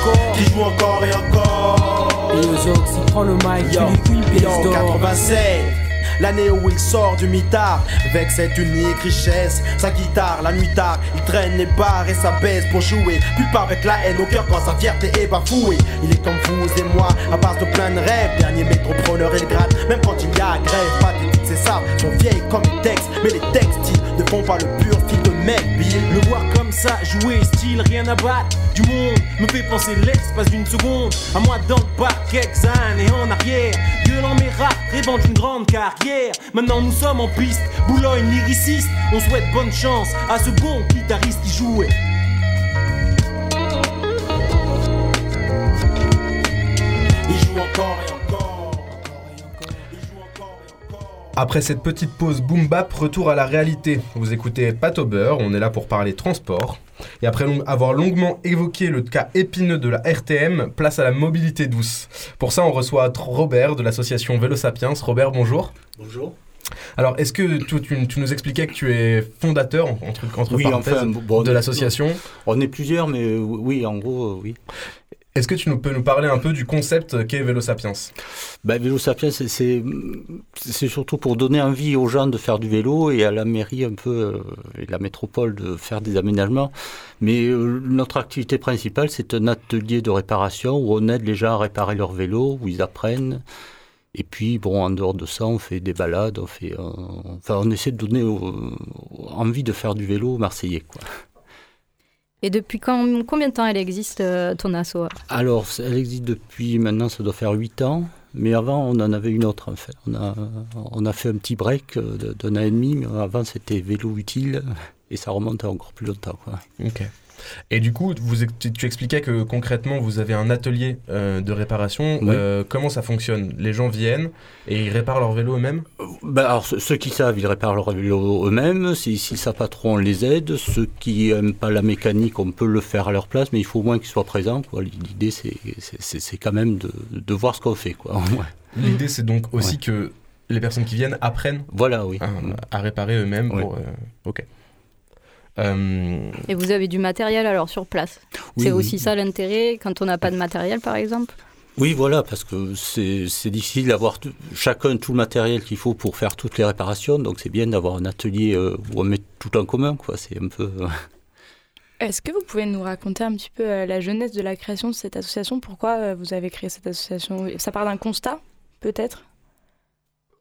encore. Qui joue encore et encore. Et le Zox, il prend le mic, Yo, il lui une pièce yo, d'or. 87 L'année où il sort du mitard Avec cette unique richesse. Sa guitare, la nuit tard Il traîne les barres et sa baisse pour jouer. Puis pas avec la haine au cœur quand sa fierté est bafouée. Il est comme vous et moi À base de plein de rêves. Dernier métropreneur et le gratte Même quand il y a grève. Pathétique c'est ça Sont vieilles comme les textes. Mais les textes ils ne font pas le pur fil de mec Le voir comme ça, jouer style, rien à battre du monde. Me fait penser l'espace d'une seconde. À moi dans le parc, quelques années en arrière. Gueulant mes rats, rêvant d'une grande carrière. Maintenant nous sommes en piste, Boulogne lyriciste. On souhaite bonne chance à ce bon guitariste qui jouait. Il joue encore et Après cette petite pause boom bap, retour à la réalité. Vous écoutez Pat on est là pour parler transport. Et après avoir longuement évoqué le cas épineux de la RTM, place à la mobilité douce. Pour ça, on reçoit Robert de l'association Vélo Sapiens. Robert, bonjour. Bonjour. Alors, est-ce que tu, tu- tu nous expliquais que tu es fondateur, entre, entre Oui, parenthèses, enfin, bon, de l'association On est plusieurs, mais oui, en gros, euh, oui. Est-ce que tu nous, peux nous parler un peu du concept qu'est Vélo Sapiens? Ben, vélo Sapiens, c'est surtout pour donner envie aux gens de faire du vélo et à la mairie un peu, euh, et la métropole de faire des aménagements. Mais euh, notre activité principale, c'est un atelier de réparation où on aide les gens à réparer leur vélo, où ils apprennent. Et puis, bon, en dehors de ça, on fait des balades, on fait, euh, enfin, on essaie de donner euh, envie de faire du vélo aux Marseillais, quoi. Et depuis quand- combien de temps elle existe, euh, ton asso Alors, elle existe depuis maintenant, ça doit faire 8 ans. Mais avant, on en avait une autre, en fait. On a, on a fait un petit break d'un an et demi, mais avant, c'était vélo utile. Et ça remonte à encore plus longtemps, quoi. Ok. Et du coup, vous, tu, tu expliquais que concrètement, vous avez un atelier euh, de réparation. Oui. Euh, comment ça fonctionne? Les gens viennent et ils réparent leur vélo eux-mêmes? Ben, alors, ceux- qui savent, ils réparent leur vélo eux-mêmes. Si, si ça pas trop, on les aide. Ceux qui aiment pas la mécanique, on peut le faire à leur place, mais il faut au moins qu'ils soient présents. L'idée, c'est- quand même de, de voir ce qu'on fait. Quoi. (laughs) Ouais. L'idée, c'est donc aussi Ouais. que les personnes qui viennent apprennent Voilà, oui. à, à réparer eux-mêmes. Pour, euh, ok. Euh, Et vous avez du matériel alors sur place Oui, C'est oui. aussi ça l'intérêt quand on n'a pas de matériel par exemple Oui, voilà, parce que c'est difficile d'avoir chacun tout le matériel qu'il faut pour faire toutes les réparations. Donc c'est bien d'avoir un atelier euh, où on met tout en commun. quoi. C'est un peu. euh, Est-ce que vous pouvez nous raconter un petit peu la jeunesse de la création de cette association? Pourquoi vous avez créé cette association? Ça part d'un constat, peut-être?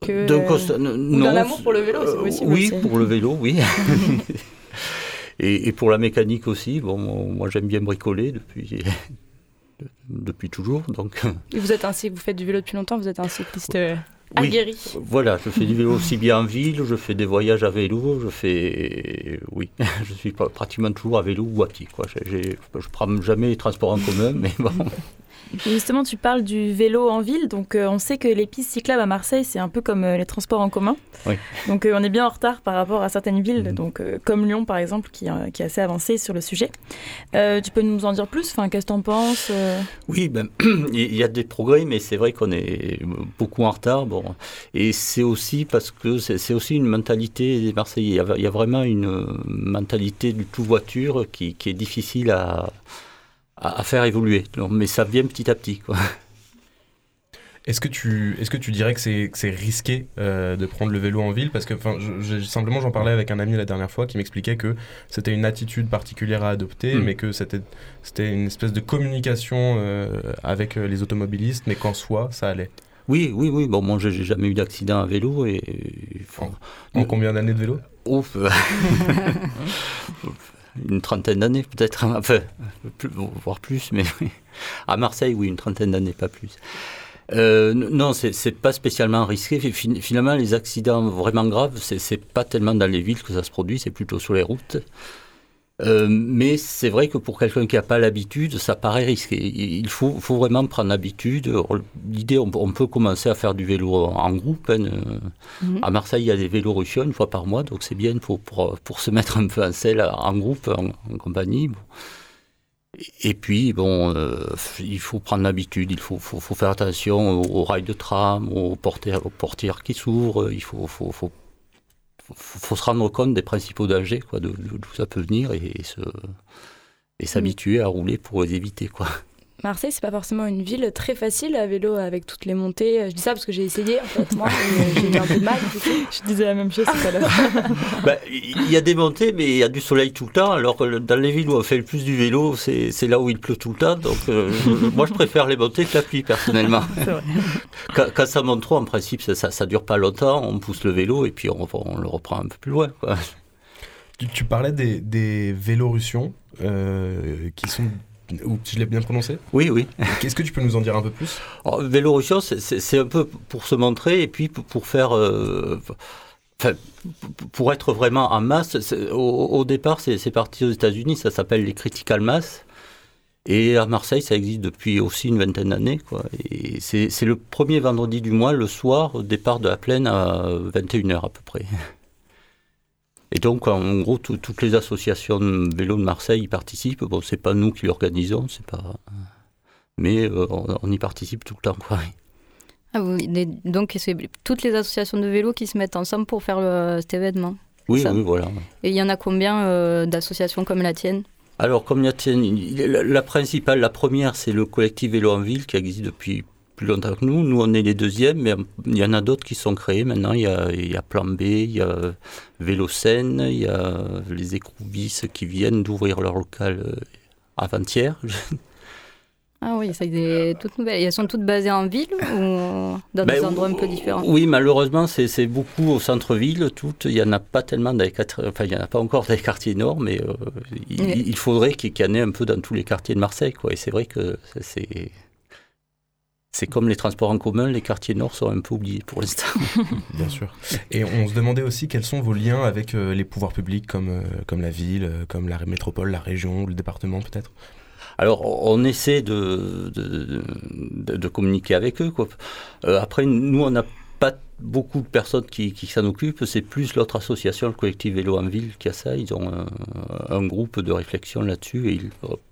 Que, D'un constat, ou non. d'un amour pour le vélo, c'est possible Oui, aussi. pour le vélo, oui. (laughs) et, et pour la mécanique aussi. Bon, moi j'aime bien bricoler depuis, (laughs) depuis toujours. Donc, Et vous êtes cyc- vous faites du vélo depuis longtemps, vous êtes un cycliste euh, Oui. aguerri. Voilà, je fais du vélo (laughs) aussi bien en ville, je fais des voyages à vélo, je fais. Oui, (laughs) je suis pratiquement toujours à vélo ou à pied. Quoi. Je prends jamais les transports en commun, mais bon. Et justement, tu parles du vélo en ville, donc euh, on sait que les pistes cyclables à Marseille, c'est un peu comme euh, les transports en commun. Oui. Donc euh, on est bien en retard par rapport à certaines villes, donc euh, comme Lyon par exemple, qui, qui est assez avancée sur le sujet. Tu peux nous en dire plus? Enfin, qu'est-ce que t'en penses euh? Oui, ben, (clears throat) il y a des progrès, mais c'est vrai qu'on est beaucoup en retard. Bon, et c'est aussi parce que c'est c'est aussi une mentalité des Marseillais. Il y a, il y a vraiment une mentalité du tout voiture qui, qui est difficile à, à, à faire évoluer. Donc, mais ça vient petit à petit. Quoi. Est-ce que tu, est-ce que tu dirais que c'est, que c'est risqué euh, de prendre le vélo en ville? Parce que, je- je- simplement, j'en parlais avec un ami la dernière fois qui m'expliquait que c'était une attitude particulière à adopter, Mm. mais que c'était, c'était une espèce de communication euh, avec euh, les automobilistes, mais qu'en soi, ça allait. Oui, oui, oui. Bon, moi, j'ai jamais eu d'accident à vélo. Et, enfin, En combien d'années de vélo? Ouf. (laughs) une trentaine d'années peut-être, (laughs) enfin, plus- voire plus, mais à Marseille, oui, une trentaine d'années, pas plus. Euh, non, c'est pas spécialement risqué. Fin- Finalement, les accidents vraiment graves, c'est pas tellement dans les villes que ça se produit, c'est plutôt sur les routes. Euh, mais c'est vrai que pour quelqu'un qui n'a pas l'habitude, ça paraît risqué. Il faut, faut vraiment prendre l'habitude. L'idée, on, on peut commencer à faire du vélo en, en groupe. hein, euh, Mhm. À Marseille, il y a des vélos russions une fois par mois, donc c'est bien pour, pour, pour se mettre un peu en selle en groupe, en, en compagnie. Bon. Et- puis, bon, euh, il faut prendre l'habitude, il faut, faut, faut faire attention aux, aux rails de tram, aux portières, aux portières qui s'ouvrent, il faut, faut, faut, faut, se rendre compte des principaux dangers, quoi, de- d'où ça peut venir et, et se et s'habituer à rouler pour les éviter, quoi. Marseille, c'est pas forcément une ville très facile à vélo avec toutes les montées. Je dis ça parce que j'ai essayé en fait, moi, j'ai eu un peu de mal. du coup. Je disais la même chose tout à l'heure. (laughs) Bah, Il y a des montées, mais il y a du soleil tout le temps. Alors dans les villes où on fait le plus du vélo, c'est là où il pleut tout le temps. Donc, euh, moi, je préfère les montées que la pluie, personnellement. Quand, quand ça monte trop, en principe, ça, ça, ça dure pas longtemps. On pousse le vélo et puis on, on le reprend un peu plus loin. quoi. Tu, tu parlais des, des Vélorussions euh, qui sont. Ou je l'ai bien prononcé Oui, oui. (laughs) Qu'est-ce que tu peux nous en dire un peu plus? Alors, Vélorussion, c'est- c'est un peu pour se montrer et puis pour- faire. euh, pour être vraiment en masse, au, au départ, c'est parti aux États-Unis, ça s'appelle les Critical Mass. Et à Marseille, ça existe depuis aussi une vingtaine d'années. Et c'est le premier vendredi du mois, le soir, au départ de la plaine à 21h à peu près. (laughs) Et donc, en gros, tout- toutes les associations de vélo de Marseille y participent. Bon, c'est pas nous qui l'organisons, c'est pas. Mais euh, on, on y participe tout le temps, quoi. Ah, vous- donc c'est toutes les associations de vélo qui se mettent ensemble pour faire le- cet événement. Oui, Ça. oui, voilà. Et il y en a combien euh, d'associations comme la tienne? Alors, comme la tienne, la principale, la première, c'est le collectif Vélo en Ville qui existe depuis plus longtemps que nous. Nous, on est les deuxièmes, mais il y en a d'autres qui sont créés maintenant. Il y a, il y a Plan B, il y a Vélo Seine, il y a les écrouvisses qui viennent d'ouvrir leur local euh, avant-hier. (laughs) Ah oui, c'est des toutes nouvelles. Et elles sont toutes basées en ville ou dans Ben, des endroits un peu différents? Oui, malheureusement, c'est beaucoup au centre-ville. Toutes, il n'y en a pas tellement dans les quatre- enfin, il y en a pas encore dans les quartiers nord, mais euh, il, Oui. il faudrait qu'il y en ait un peu dans tous les quartiers de Marseille, quoi. Et c'est vrai que c'est c'est comme les transports en commun, les quartiers nord sont un peu oubliés pour l'instant. (laughs) Bien sûr. Et on se demandait aussi quels sont vos liens avec euh, les pouvoirs publics comme, euh, comme la ville, euh, comme la métropole, la région, le département peut-être? Alors, on essaie de, de, de- de communiquer avec eux. Quoi. Euh, après, nous, on n'a pas beaucoup de personnes qui, qui s'en occupent. C'est plus l'autre association, le collectif Vélo en Ville, qui a ça. Ils ont un, un groupe de réflexion là-dessus et ils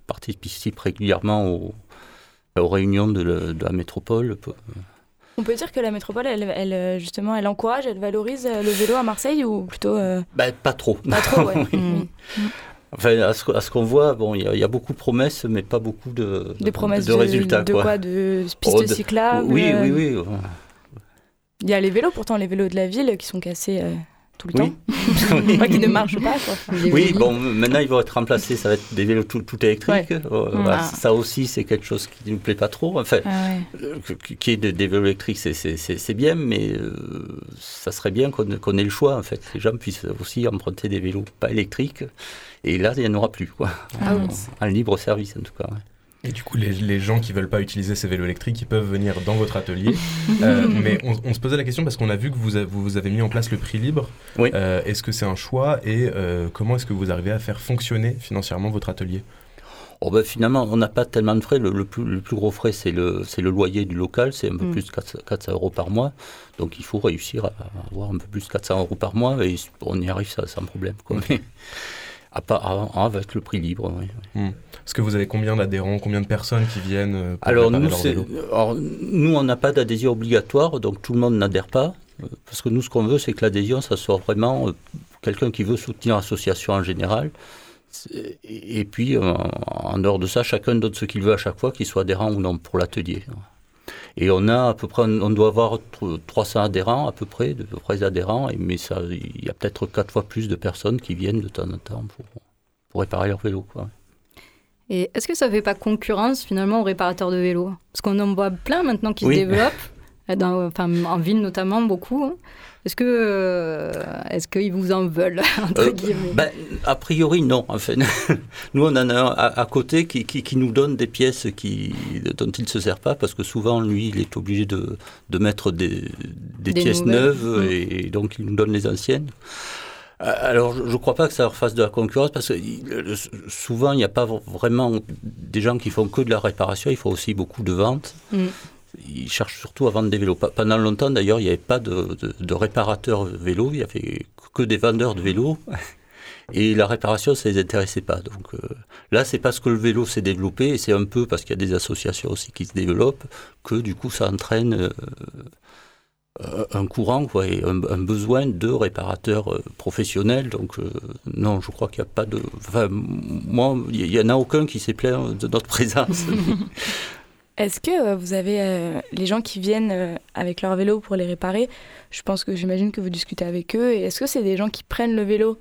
participent régulièrement aux, aux réunions de, la- de la métropole. On peut dire que la métropole, elle, elle, euh, justement, elle encourage, elle valorise euh, le vélo à Marseille ou plutôt. euh, Ben, pas trop. Pas trop, ouais. (laughs) Oui. Mm. Enfin, à ce, qu'on voit, bon, il y, a- il y a beaucoup de promesses, mais pas beaucoup de, Des promesses de, de, résultats. de quoi De pistes Oh, de- cyclables Oui, euh, oui, oui. Il y a les vélos, pourtant, les vélos de la ville qui sont cassés euh, tout le temps. (laughs) Qui ne marchent pas. Quoi. Oui, bon, maintenant ils vont être remplacés, ça va être des vélos tout, tout électriques. Ouais. Euh, voilà, Ah. Ça aussi, c'est quelque chose qui ne nous plaît pas trop. Enfin, Ah ouais. euh, qui est des, des vélos électriques, c'est- c'est c'est- c'est bien, mais euh, ça serait bien qu'on qu'on ait le choix, en fait. Les gens puissent aussi emprunter des vélos pas électriques. Et là, il n'y en aura plus, quoi. Ah oui. En libre service, en tout cas. ouais. Et du coup, les, les gens qui veulent pas utiliser ces vélos électriques, ils peuvent venir dans votre atelier. (laughs) Euh, mais on, on se posait la question parce qu'on a vu que vous, a- vous avez mis en place le prix libre. Euh, est-ce que c'est un choix et euh, comment est-ce que vous arrivez à faire fonctionner financièrement votre atelier? Oh ben, finalement, on n'a pas tellement de frais. Le, le plus, le plus gros frais, c'est le, c'est le loyer du local. C'est un peu Mm. plus de 400, 400 euros par mois. Donc il faut réussir à avoir un peu plus de 400 euros par mois et on y arrive ça, sans problème. Quoi. (laughs) À part, à- avec le prix libre. oui. Hmm. Est-ce que vous avez combien d'adhérents, combien de personnes qui viennent euh, pour Alors nous, leur c'est- vélo alors, nous, on n'a pas d'adhésion obligatoire, donc tout le monde n'adhère pas. euh, Parce que nous, ce qu'on veut, c'est que l'adhésion, ça soit vraiment euh, quelqu'un qui veut soutenir l'association en général. Et et puis, euh, en dehors de ça, chacun donne ce qu'il veut à chaque fois, qu'il soit adhérent ou non pour l'atelier. Et on a à peu près, on doit avoir tr- 300 adhérents à peu près, de vrais adhérents, mais ça, il y a peut-être quatre fois plus de personnes qui viennent de temps en temps pour, pour réparer leur vélo. Quoi. Et est-ce que ça fait pas concurrence finalement aux réparateurs de vélos? Parce qu'on en voit plein maintenant qui Oui. se développent, (laughs) dans, enfin, en ville notamment beaucoup. Est-ce que euh, est-ce qu'ils vous en veulent (laughs) entre Euh, guillemets ben, a priori, non. En fait, (laughs) nous, on en a un à, à côté qui, qui- qui nous donne des pièces qui, dont il ne se sert pas parce que souvent, lui, il est obligé de, de mettre des, des Des pièces nouvelles. neuves Mm. et, donc il nous donne les anciennes. Euh, Alors, je ne crois pas que ça leur fasse de la concurrence parce que souvent, il n'y a pas vraiment des gens qui font que de la réparation, il faut aussi beaucoup de ventes. Mm. Ils cherchent surtout à vendre des vélos. Pendant longtemps, d'ailleurs, il n'y avait pas de, de- de réparateurs vélos, il n'y avait que des vendeurs de vélos. Et la réparation, ça ne les intéressait pas. Donc euh, là, c'est parce que le vélo s'est développé, et c'est un peu parce qu'il y a des associations aussi qui se développent, que du coup, ça entraîne euh, euh, un courant quoi, et un, un besoin de réparateurs euh, professionnels. Donc non, je crois qu'il n'y a pas de... Enfin, moi, il n'y en a aucun qui s'est plaint de notre présence. (laughs) Est-ce que euh, vous avez euh, les gens qui viennent euh, avec leur vélo pour les réparer Je pense que j'imagine que vous discutez avec eux. Et est-ce que c'est des gens qui prennent le vélo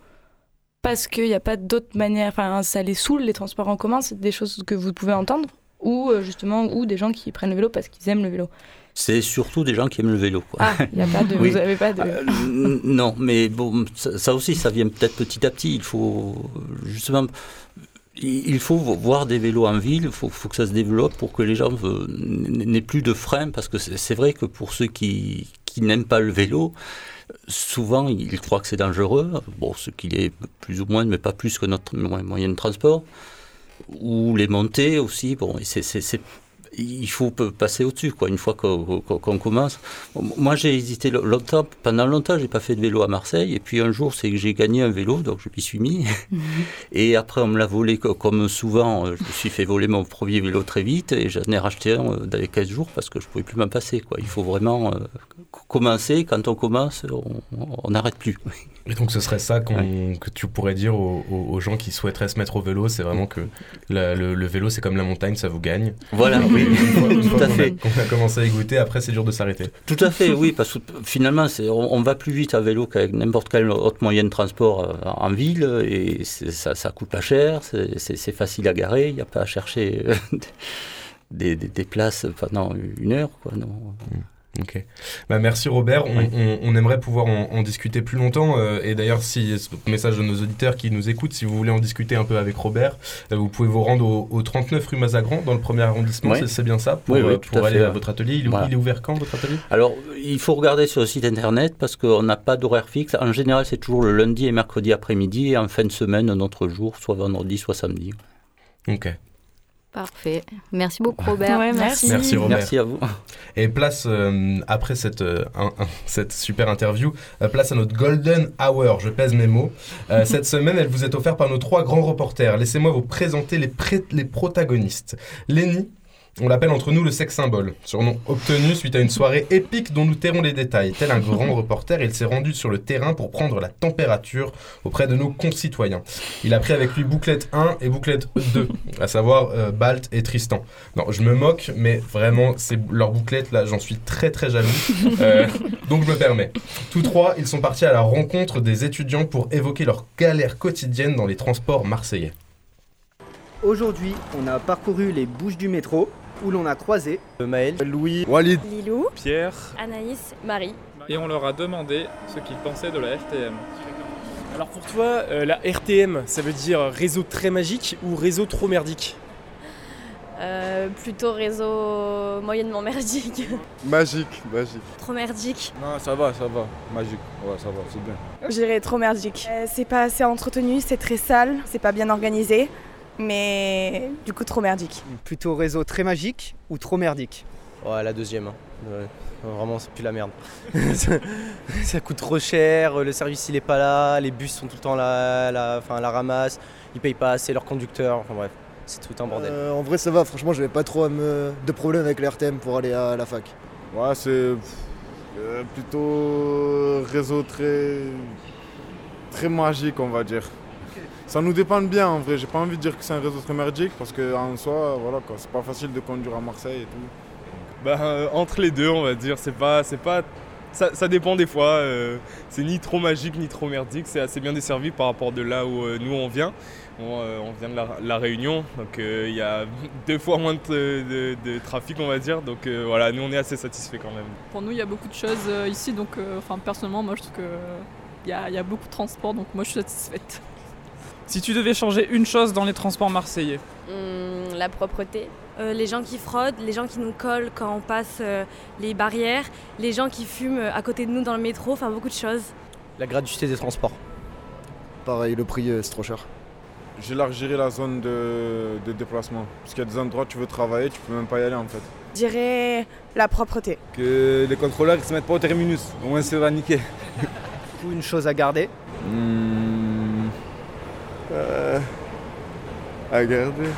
parce qu'il n'y a pas d'autre manière Enfin, ça les saoule les transports en commun C'est des choses que vous pouvez entendre Ou euh, justement, ou des gens qui prennent le vélo parce qu'ils aiment le vélo? C'est surtout des gens qui aiment le vélo. Quoi. Ah, n'y a pas de. (laughs) Oui. Vous n'avez pas de. Euh, non, mais bon, ça, ça aussi, ça vient peut-être petit à petit. Il faut justement, il faut voir des vélos en ville. Il faut, faut que ça se développe pour que les gens n'aient plus de freins, parce que c'est vrai que pour ceux qui, qui n'aiment pas le vélo, souvent ils croient que c'est dangereux. Bon, ce qu'il est plus ou moins, mais pas plus que notre mo- moyen de transport. Ou les montées aussi. Bon, c'est il faut passer au-dessus, quoi, une fois qu'on commence. Moi, j'ai hésité lo- longtemps. Pendant longtemps, j'ai pas fait de vélo à Marseille. Et puis un jour, c'est que j'ai gagné un vélo, donc je m'y suis mis. (laughs) Et après, on me l'a volé, co- comme souvent. euh, Je me suis fait voler mon premier vélo très vite. Et j'en ai racheté un euh, dans les 15 jours parce que je pouvais plus m'en passer, quoi. Il faut vraiment euh, commencer. Quand on commence, on n'arrête plus. (laughs) Et donc ce serait ça que tu pourrais dire aux, gens qui souhaiteraient se mettre au vélo, c'est vraiment que la- le, le vélo c'est comme la montagne, ça vous gagne. Voilà, oui, Une fois- une tout à qu'on a- fait. Qu'on a commencé à y goûter, après c'est dur de s'arrêter. Tout à fait, oui, parce que finalement, on, on va plus vite à vélo qu'avec n'importe quel autre moyen de transport euh, en ville, et ça, ça coûte pas cher, c'est- facile à garer, il n'y a pas à chercher euh, (laughs) des, des- des places pendant une heure. Quoi, non. Ok. Bah, merci Robert. On, on- on aimerait pouvoir en, en discuter plus longtemps. euh, et d'ailleurs, si ce message de nos auditeurs qui nous écoutent, si vous voulez en discuter un peu avec Robert, euh, vous pouvez vous rendre au, au 39 rue Mazagran, dans le premier arrondissement. Oui. C'est- bien ça pour, Oui, euh, tout pour à aller à votre atelier. Il, Voilà. il est ouvert quand votre atelier? Alors, il faut regarder sur le site internet parce qu'on n'a pas d'horaire fixe. En général, c'est toujours le lundi et mercredi après-midi, et en fin de semaine, un autre jour, soit vendredi, soit samedi. Ok. Parfait. Merci beaucoup Robert. Ouais, merci. Merci Robert. Merci à vous. Et place, euh, après cette, euh, un- un- cette super interview, euh, place à notre Golden Hour, je pèse mes mots. Euh, (laughs) cette semaine, elle vous est offerte par nos trois grands reporters. Laissez-moi vous présenter les, pré- les protagonistes. Lenny, on l'appelle entre nous le sex symbole, surnom obtenu suite à une soirée épique dont nous tairons les détails. Tel un grand reporter, il s'est rendu sur le terrain pour prendre la température auprès de nos concitoyens. Il a pris avec lui Bouclette 1 et Bouclette 2, à savoir euh, Balt et Tristan. Non, je me moque, mais vraiment, c'est leur bouclette là, j'en suis très très jaloux. Euh, Donc je me permets. Tous trois, ils sont partis à la rencontre des étudiants pour évoquer leurs galères quotidiennes dans les transports marseillais. Aujourd'hui, on a parcouru les bouches du métro où l'on a croisé Maël, Louis, Walid, Lilou, Pierre, Anaïs, Marie. Et on leur a demandé ce qu'ils pensaient de la RTM. Alors pour toi, euh, la RTM, ça veut dire réseau très magique ou réseau trop merdique euh, Plutôt réseau moyennement merdique. (laughs) Magique, magique. trop merdique. Non, ça va, ça va. Magique, ouais, ça va, c'est bien. Je dirais trop merdique. Euh, c'est pas assez entretenu, c'est très sale, c'est pas bien organisé, mais du coup trop merdique. Plutôt réseau très magique ou trop merdique Ouais, la deuxième. hein. Ouais. Vraiment, c'est plus la merde. ça, (laughs) ça coûte trop cher, le service il est pas là, les bus sont tout le temps là, la, enfin, la ramasse, ils payent pas assez leurs conducteurs, enfin bref, c'est tout un bordel. Euh, en vrai, ça va, franchement, j'avais pas trop me- de problème avec l'RTM pour aller à la fac. Ouais, c'est euh, plutôt réseau très très magique, on va dire. Ça nous dépend bien en vrai. J'ai pas envie de dire que c'est un réseau très merdique parce que en soi, voilà quoi, c'est pas facile de conduire à Marseille et tout. Bah, euh, entre les deux, on va dire. C'est pas, c'est pas, ça, ça dépend des fois. euh, c'est ni trop magique ni trop merdique. C'est assez bien desservi par rapport de là où euh, nous on vient. On, euh, on vient de la, la Réunion, donc euh, il y a (laughs) deux fois moins de, de- de trafic, on va dire. Donc euh, voilà, nous on est assez satisfaits quand même. Pour nous, il y a beaucoup de choses euh, ici, donc euh, enfin, personnellement, moi je trouve y a, il y a beaucoup de transport, donc moi je suis satisfaite. (laughs) Si tu devais changer une chose dans les transports marseillais, Hum, la propreté. Euh, les gens qui fraudent, les gens qui nous collent quand on passe euh, les barrières, les gens qui fument euh, à côté de nous dans le métro, enfin beaucoup de choses. La gratuité des transports. Pareil, le prix, c'est trop cher. J'élargirai la zone de, de déplacement. Parce qu'il y a des endroits où tu veux travailler, tu peux même pas y aller en fait. Je dirais la propreté. Que les contrôleurs ils se mettent pas au terminus, au moins c'est va niquer. Ou une chose à garder Hmm. Euh, à garder.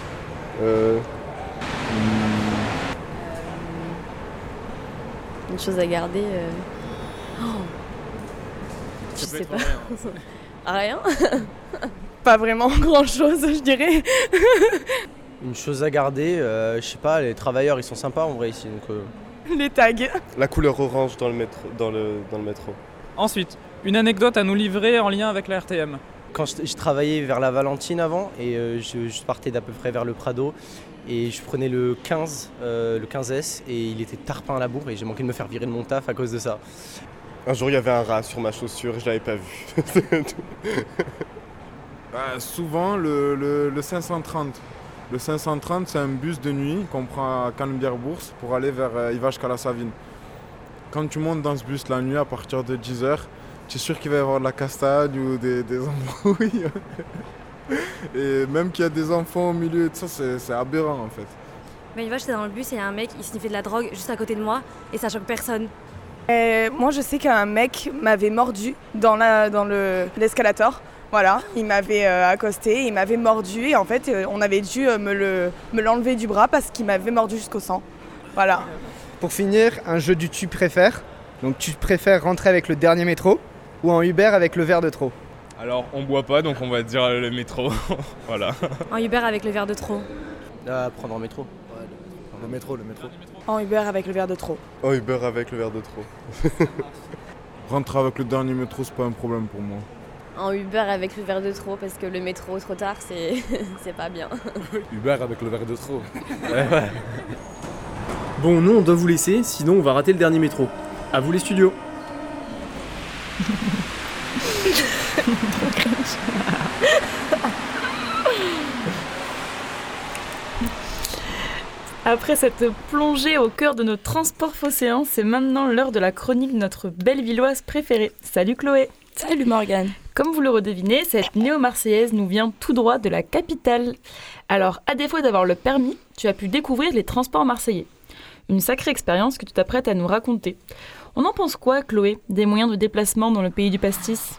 Euh, Une chose à garder. euh, oh. Je sais pas. rien, (laughs) Rien? (laughs) Pas vraiment (laughs) grand chose, je dirais. Une chose à garder, euh, je sais pas, les travailleurs ils sont sympas en vrai ici. Donc, euh, Les tags. La couleur orange dans le métro. Dans le, dans le métro. ensuite, une anecdote à nous livrer en lien avec la RTM. Quand je, je travaillais vers la Valentine avant et euh, je, je partais d'à peu près vers le Prado et je prenais le 15, euh, le 15S et il était tarpin à la bourre et j'ai manqué de me faire virer de mon taf à cause de ça. Un jour il y avait un rat sur ma chaussure, je l'avais pas vu. (laughs) Bah, souvent le, le- le 530. Le 530 c'est un bus de nuit qu'on prend à Canebière-Bourse pour aller vers euh, Yvache Savine. Quand tu montes dans ce bus la nuit à partir de 10h, tu es sûr qu'il va y avoir de la castagne ou des, des embrouilles. (laughs) Et même qu'il y a des enfants au milieu et tout ça, c'est c'est aberrant en fait. Mais il va, j'étais dans le bus et il y a un mec, il sniffait de la drogue juste à côté de moi et ça choque personne. Euh, moi, je sais qu'un mec m'avait mordu dans la dans le l'escalator. Voilà, il m'avait euh, accosté, il m'avait mordu et en fait, euh, on avait dû euh, me le me l'enlever du bras parce qu'il m'avait mordu jusqu'au sang. Voilà. Pour finir, un jeu du tu préfères. Donc tu préfères rentrer avec le dernier métro ou en Uber avec le verre de trop Alors on boit pas, donc on va dire le métro. (laughs) voilà. En Uber avec le verre de trop. À prendre en métro. Le métro, le métro. En Uber avec le verre de trop. Oh, Uber avec le verre de trop. (laughs) Rentrer avec le dernier métro, c'est pas un problème pour moi. En Uber avec le verre de trop parce que le métro trop tard, c'est (laughs) c'est pas bien. Uber avec le verre de trop. Bon, nous on doit vous laisser, sinon on va rater le dernier métro. À vous les studios. (laughs) Après cette plongée au cœur de nos transports phocéens, c'est maintenant l'heure de la chronique de notre belle villoise préférée. Salut Chloé Salut Morgane Comme vous le redevinez, cette néo-marseillaise nous vient tout droit de la capitale. Alors, à défaut d'avoir le permis, tu as pu découvrir les transports marseillais. Une sacrée expérience que tu t'apprêtes à nous raconter. On en pense quoi, Chloé, des moyens de déplacement dans le pays du pastis?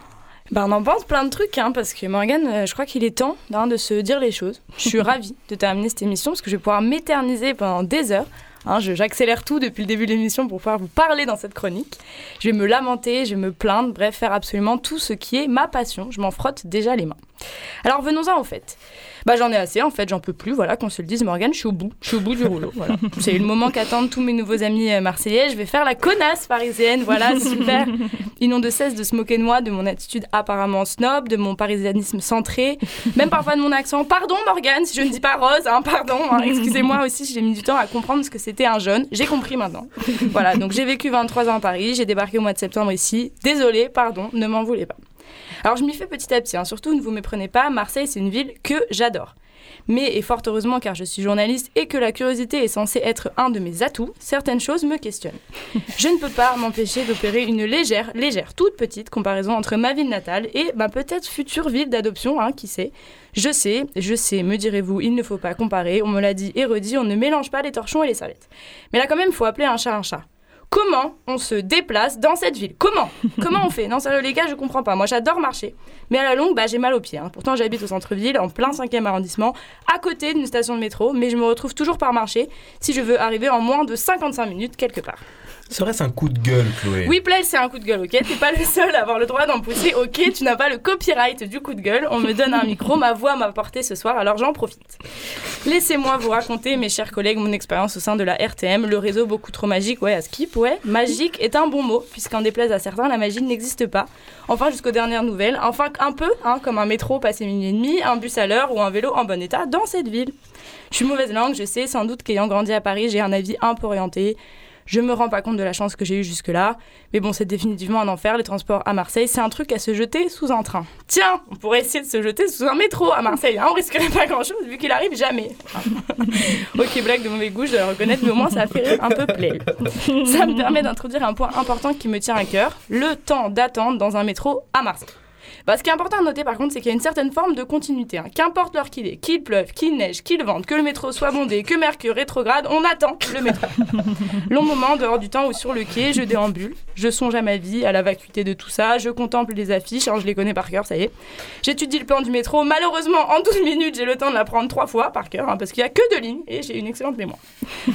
Bah, on en pense plein de trucs, hein, parce que Morgane, euh, je crois qu'il est temps hein, de se dire les choses. Je suis (laughs) ravie de terminer cette émission parce que je vais pouvoir m'éterniser pendant des heures Hein, J'accélère tout depuis le début de l'émission pour pouvoir vous parler dans cette chronique. Je vais me lamenter, je vais me plaindre, bref, faire absolument tout ce qui est ma passion. Je m'en frotte déjà les mains. Alors venons-en au fait. Bah j'en ai assez en fait, j'en peux plus, voilà, qu'on se le dise Morgane, je suis au bout, je suis au bout du rouleau, voilà. (laughs) C'est le moment qu'attendent tous mes nouveaux amis euh, marseillais, je vais faire la connasse parisienne, voilà, (laughs) super. Ils n'ont de cesse de se moquer de moi, de mon attitude apparemment snob, de mon parisianisme centré, même parfois de mon accent. Pardon Morgane, si je ne dis pas rose, hein, pardon, hein, excusez-moi aussi si j'ai mis du temps à comprendre ce que c'était un jeune, j'ai compris maintenant. Voilà, donc j'ai vécu 23 ans à Paris, j'ai débarqué au mois de septembre ici, désolé, pardon, ne m'en voulez pas. Alors je m'y fais petit à petit, hein. surtout ne vous méprenez pas, Marseille c'est une ville que j'adore. Mais, et fort heureusement car je suis journaliste et que la curiosité est censée être un de mes atouts, certaines choses me questionnent. (laughs) Je ne peux pas m'empêcher d'opérer une légère, légère, toute petite comparaison entre ma ville natale et ma peut-être future ville d'adoption, hein, qui sait. Je sais, je sais, me direz-vous, il ne faut pas comparer, on me l'a dit et redit, on ne mélange pas les torchons et les serviettes. Mais là quand même, il faut appeler un chat un chat. Comment on se déplace dans cette ville? Comment? Comment on fait? Non, sérieux, les gars, je comprends pas. Moi, j'adore marcher. Mais à la longue, bah, j'ai mal aux pieds. hein. Pourtant, j'habite au centre-ville, en plein 5e arrondissement, à côté d'une station de métro, mais je me retrouve toujours par marcher si je veux arriver en moins de 55 minutes quelque part. Serait-ce un coup de gueule, Chloé Oui, Play, c'est un coup de gueule, ok? T'es pas le seul à avoir le droit d'en pousser, ok? Tu n'as pas le copyright du coup de gueule. On me donne un micro, ma voix m'a porté ce soir, alors j'en profite. Laissez-moi vous raconter, mes chers collègues, mon expérience au sein de la RTM, le réseau beaucoup trop magique, ouais, à skip, ouais. Magique est un bon mot, puisqu'en déplaise à certains, la magie n'existe pas. Enfin, jusqu'aux dernières nouvelles. Enfin, un peu, hein, comme un métro passé minuit et demi, un bus à l'heure ou un vélo en bon état dans cette ville. Je suis mauvaise langue, je sais, sans doute qu'ayant grandi à Paris, j'ai un avis un peu orienté. Je me rends pas compte de la chance que j'ai eue jusque-là. Mais bon, c'est définitivement un enfer. Les transports à Marseille, c'est un truc à se jeter sous un train. Tiens, on pourrait essayer de se jeter sous un métro à Marseille. Hein, on risquerait pas grand-chose vu qu'il arrive jamais. (laughs) ok, blague de mauvais goût, je dois le reconnaître, mais au moins ça a fait un peu plaît. Ça me permet d'introduire un point important qui me tient à cœur le temps d'attente dans un métro à Marseille. Bah, ce qui est important à noter par contre, c'est qu'il y a une certaine forme de continuité. hein. Qu'importe l'heure qu'il est, qu'il pleuve, qu'il neige, qu'il vente, que le métro soit bondé, que Mercure rétrograde, on attend le métro. (laughs) Long moment dehors du temps où sur le quai, je déambule, je songe à ma vie, à la vacuité de tout ça, je contemple les affiches, alors je les connais par cœur, ça y est. J'étudie le plan du métro, malheureusement en 12 minutes, j'ai le temps de l'apprendre trois fois par cœur, hein, parce qu'il y a que deux lignes et j'ai une excellente mémoire.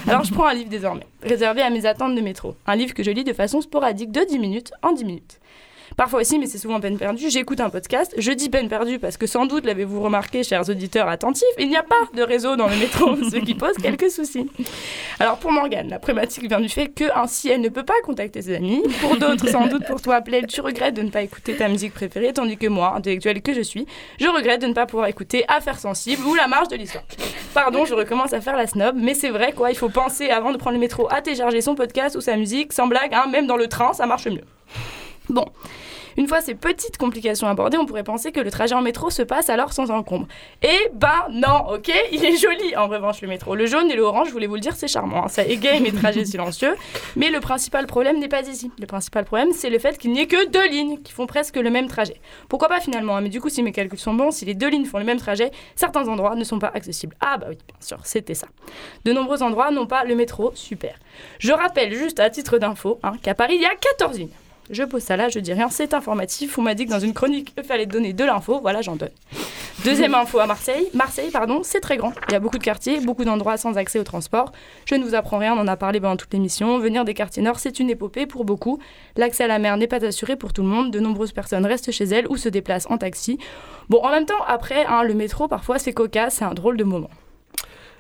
Alors je prends un livre désormais, réservé à mes attentes de métro. Un livre que je lis de façon sporadique de 10 minutes en 10 minutes. Parfois aussi, mais c'est souvent peine perdue, j'écoute un podcast. Je dis peine perdue parce que sans doute l'avez-vous remarqué, chers auditeurs attentifs, il n'y a pas de réseau dans le métro, (laughs) ce qui pose quelques soucis. Alors pour Morgane, la problématique vient du fait que ainsi elle ne peut pas contacter ses amis. Pour d'autres, sans doute pour toi, Plel, tu regrettes de ne pas écouter ta musique préférée, tandis que moi, intellectuelle que je suis, je regrette de ne pas pouvoir écouter Affaires sensibles ou La marche de l'histoire. Pardon, je recommence à faire la snob, mais c'est vrai quoi, il faut penser avant de prendre le métro à télécharger son podcast ou sa musique, sans blague, hein, même dans le train, ça marche mieux. Bon. Une fois ces petites complications abordées, on pourrait penser que le trajet en métro se passe alors sans encombre. Eh ben non, ok (laughs) Il est joli en revanche le métro. Le jaune et le orange, je voulais vous le dire, c'est charmant. hein. Ça égaye mes trajets (laughs) silencieux. Mais le principal problème n'est pas ici. Le principal problème, c'est le fait qu'il n'y ait que deux lignes qui font presque le même trajet. Pourquoi pas finalement hein, Mais du coup, si mes calculs sont bons, si les deux lignes font le même trajet, certains endroits ne sont pas accessibles. Ah bah oui, bien sûr, c'était ça. De nombreux endroits n'ont pas le métro, super. Je rappelle juste à titre d'info hein, qu'à Paris, il y a 14 lignes. Je pose ça là, je dis rien, c'est informatif. On m'a dit que dans une chronique, il fallait donner de l'info, voilà, j'en donne. Deuxième info à Marseille. Marseille, pardon, c'est très grand. Il y a beaucoup de quartiers, beaucoup d'endroits sans accès au transport. Je ne vous apprends rien, on en a parlé pendant toute l'émission. Venir des quartiers nord, c'est une épopée pour beaucoup. L'accès à la mer n'est pas assuré pour tout le monde. De nombreuses personnes restent chez elles ou se déplacent en taxi. Bon, en même temps, après, hein, le métro, parfois, c'est cocasse, c'est un drôle de moment.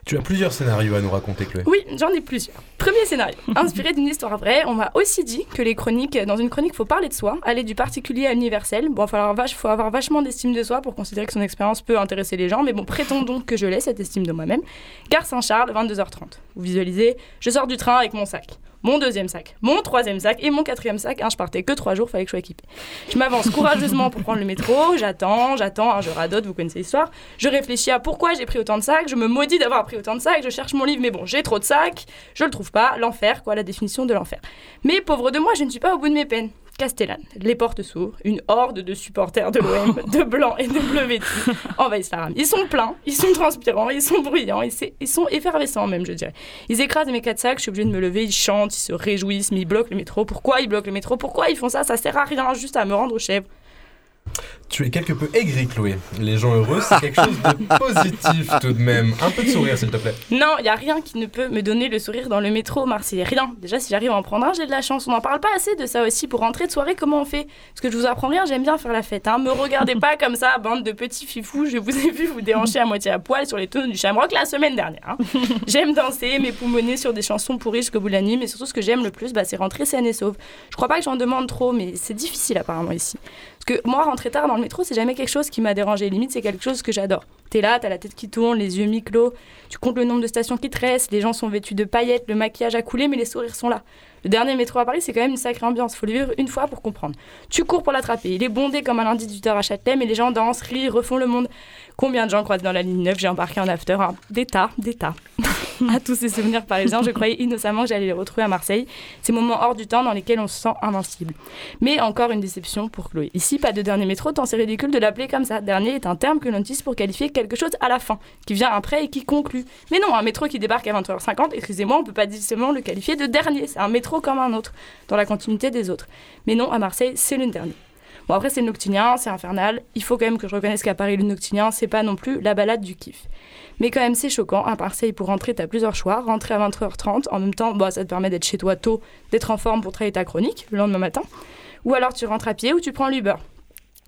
Tu as plusieurs scénarios à nous raconter, Chloé. Oui, j'en ai plusieurs. Premier scénario, (laughs) inspiré d'une histoire vraie, on m'a aussi dit que les chroniques, dans une chronique, faut parler de soi, aller du particulier à l'universel. Bon, il faut avoir, vache- faut avoir vachement d'estime de soi pour considérer que son expérience peut intéresser les gens, mais bon, prétendons que je l'ai, cette estime de moi-même. Gare Saint-Charles, 22h30. Vous visualisez, je sors du train avec mon sac. Mon deuxième sac, mon troisième sac et mon quatrième sac. Hein, je partais que trois jours, fallait que je sois équipée. Je m'avance courageusement pour prendre le métro, j'attends, j'attends, hein, je radote, vous connaissez l'histoire. Je réfléchis à pourquoi j'ai pris autant de sacs, je me maudis d'avoir pris autant de sacs, je cherche mon livre, mais bon, j'ai trop de sacs, je le trouve pas, l'enfer, quoi, la définition de l'enfer. Mais pauvre de moi, je ne suis pas au bout de mes peines. Castellane, les portes s'ouvrent, une horde de supporters de l'OM, (laughs) de blancs et de bleus vêtus, envahissent la rame. Ils sont pleins, ils sont transpirants, ils sont bruyants, ils, sont effervescents même, je dirais. Ils écrasent mes quatre sacs, je suis obligée de me lever, ils chantent, ils se réjouissent, mais ils bloquent le métro. Pourquoi ils bloquent le métro? Pourquoi ils font ça? Ça sert à rien, juste à me rendre aux chèvres. Tu es quelque peu aigri, Chloé. Les gens heureux, c'est quelque chose de (laughs) positif tout de même. Un peu de sourire, s'il te plaît. Non, il y a rien qui ne peut me donner le sourire dans le métro marseillais. Rien. Déjà, si j'arrive à en prendre un, j'ai de la chance. On n'en parle pas assez de ça aussi. Pour rentrer de soirée, comment on fait? Parce que je vous apprends rien, j'aime bien faire la fête. Hein. Me regardez pas comme ça, bande de petits fifous. Je vous ai vu vous déhancher à moitié à poil sur les tonneaux du Shamrock la semaine dernière. hein. j'aime danser, m'époumoner sur des chansons pourries jusqu'au bout de la nuit. Mais surtout, ce que j'aime le plus, bah, c'est rentrer saine et sauve. Je crois pas que j'en demande trop, mais c'est difficile apparemment ici. Parce que moi, rentrer tard dans le métro, c'est jamais quelque chose qui m'a dérangé. Limite, c'est quelque chose que j'adore. T'es là, t'as la tête qui tourne, les yeux mi-clos, tu comptes le nombre de stations qui te restent, les gens sont vêtus de paillettes, le maquillage a coulé, mais les sourires sont là. Le dernier métro à Paris, c'est quand même une sacrée ambiance. Faut le vivre une fois pour comprendre. Tu cours pour l'attraper. Il est bondé comme un lundi 18h à Châtelet, mais les gens dansent, rient, refont le monde. Combien de gens croisent dans la ligne 9 J'ai embarqué en after. hein. Des tas, des tas. (laughs) à tous ces souvenirs parisiens, je croyais innocemment que j'allais les retrouver à Marseille. Ces moments hors du temps dans lesquels on se sent invincible. Mais encore une déception pour Chloé. Ici, pas de dernier métro, tant c'est ridicule de l'appeler comme ça. Dernier est un terme que l'on utilise pour qualifier quelque chose à la fin, qui vient après et qui conclut. Mais non, un métro qui débarque à 20h50, excusez-moi, on peut pas difficilement le qualifier de dernier. C'est un métro comme un autre, dans la continuité des autres. Mais non, à Marseille, c'est le dernier. Bon, après, c'est le noctilien, c'est infernal. Il faut quand même que je reconnaisse qu'à Paris, le noctilien, c'est pas non plus la balade du kiff. Mais quand même, c'est choquant. À Marseille, pour rentrer, t'as plusieurs choix. Rentrer à 20h30, en même temps, bah, ça te permet d'être chez toi tôt, d'être en forme pour travailler ta chronique le lendemain matin. Ou alors tu rentres à pied ou tu prends l'Uber.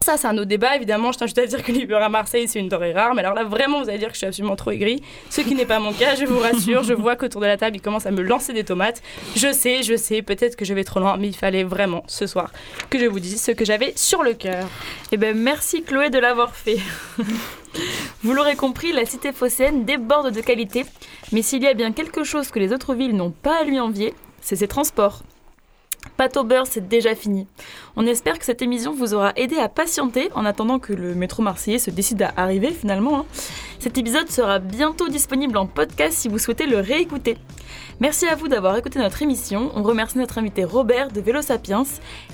Ça, c'est un autre débat, évidemment. Je t'invite à dire que l'Uber à Marseille, c'est une denrée rare. Mais alors là, vraiment, vous allez dire que je suis absolument trop aigrie. Ce qui n'est pas mon cas, je vous rassure. Je vois qu'autour de la table, il commence à me lancer des tomates. Je sais, je sais, peut-être que je vais trop loin, mais il fallait vraiment, ce soir, que je vous dise ce que j'avais sur le cœur. Eh ben, merci Chloé de l'avoir fait. Vous l'aurez compris, la cité phocéenne déborde de qualité. Mais s'il y a bien quelque chose que les autres villes n'ont pas à lui envier, c'est ses transports. Pâte au beurre, c'est déjà fini. On espère que cette émission vous aura aidé à patienter en attendant que le métro marseillais se décide à arriver finalement. hein. Cet épisode sera bientôt disponible en podcast si vous souhaitez le réécouter. Merci à vous d'avoir écouté notre émission. On remercie notre invité Robert de Vélo Sapiens,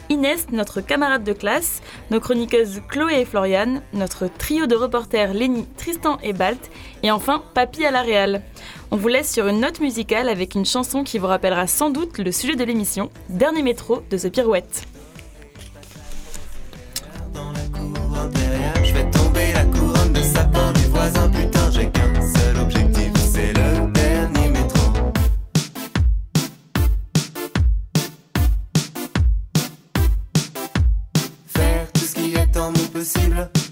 Inès, notre camarade de classe, nos chroniqueuses Chloé et Floriane, notre trio de reporters Lénie, Tristan et Balt, et enfin Papy à la Réal. On vous laisse sur une note musicale avec une chanson qui vous rappellera sans doute le sujet de l'émission, Dernier métro de The Pirouette. Possible.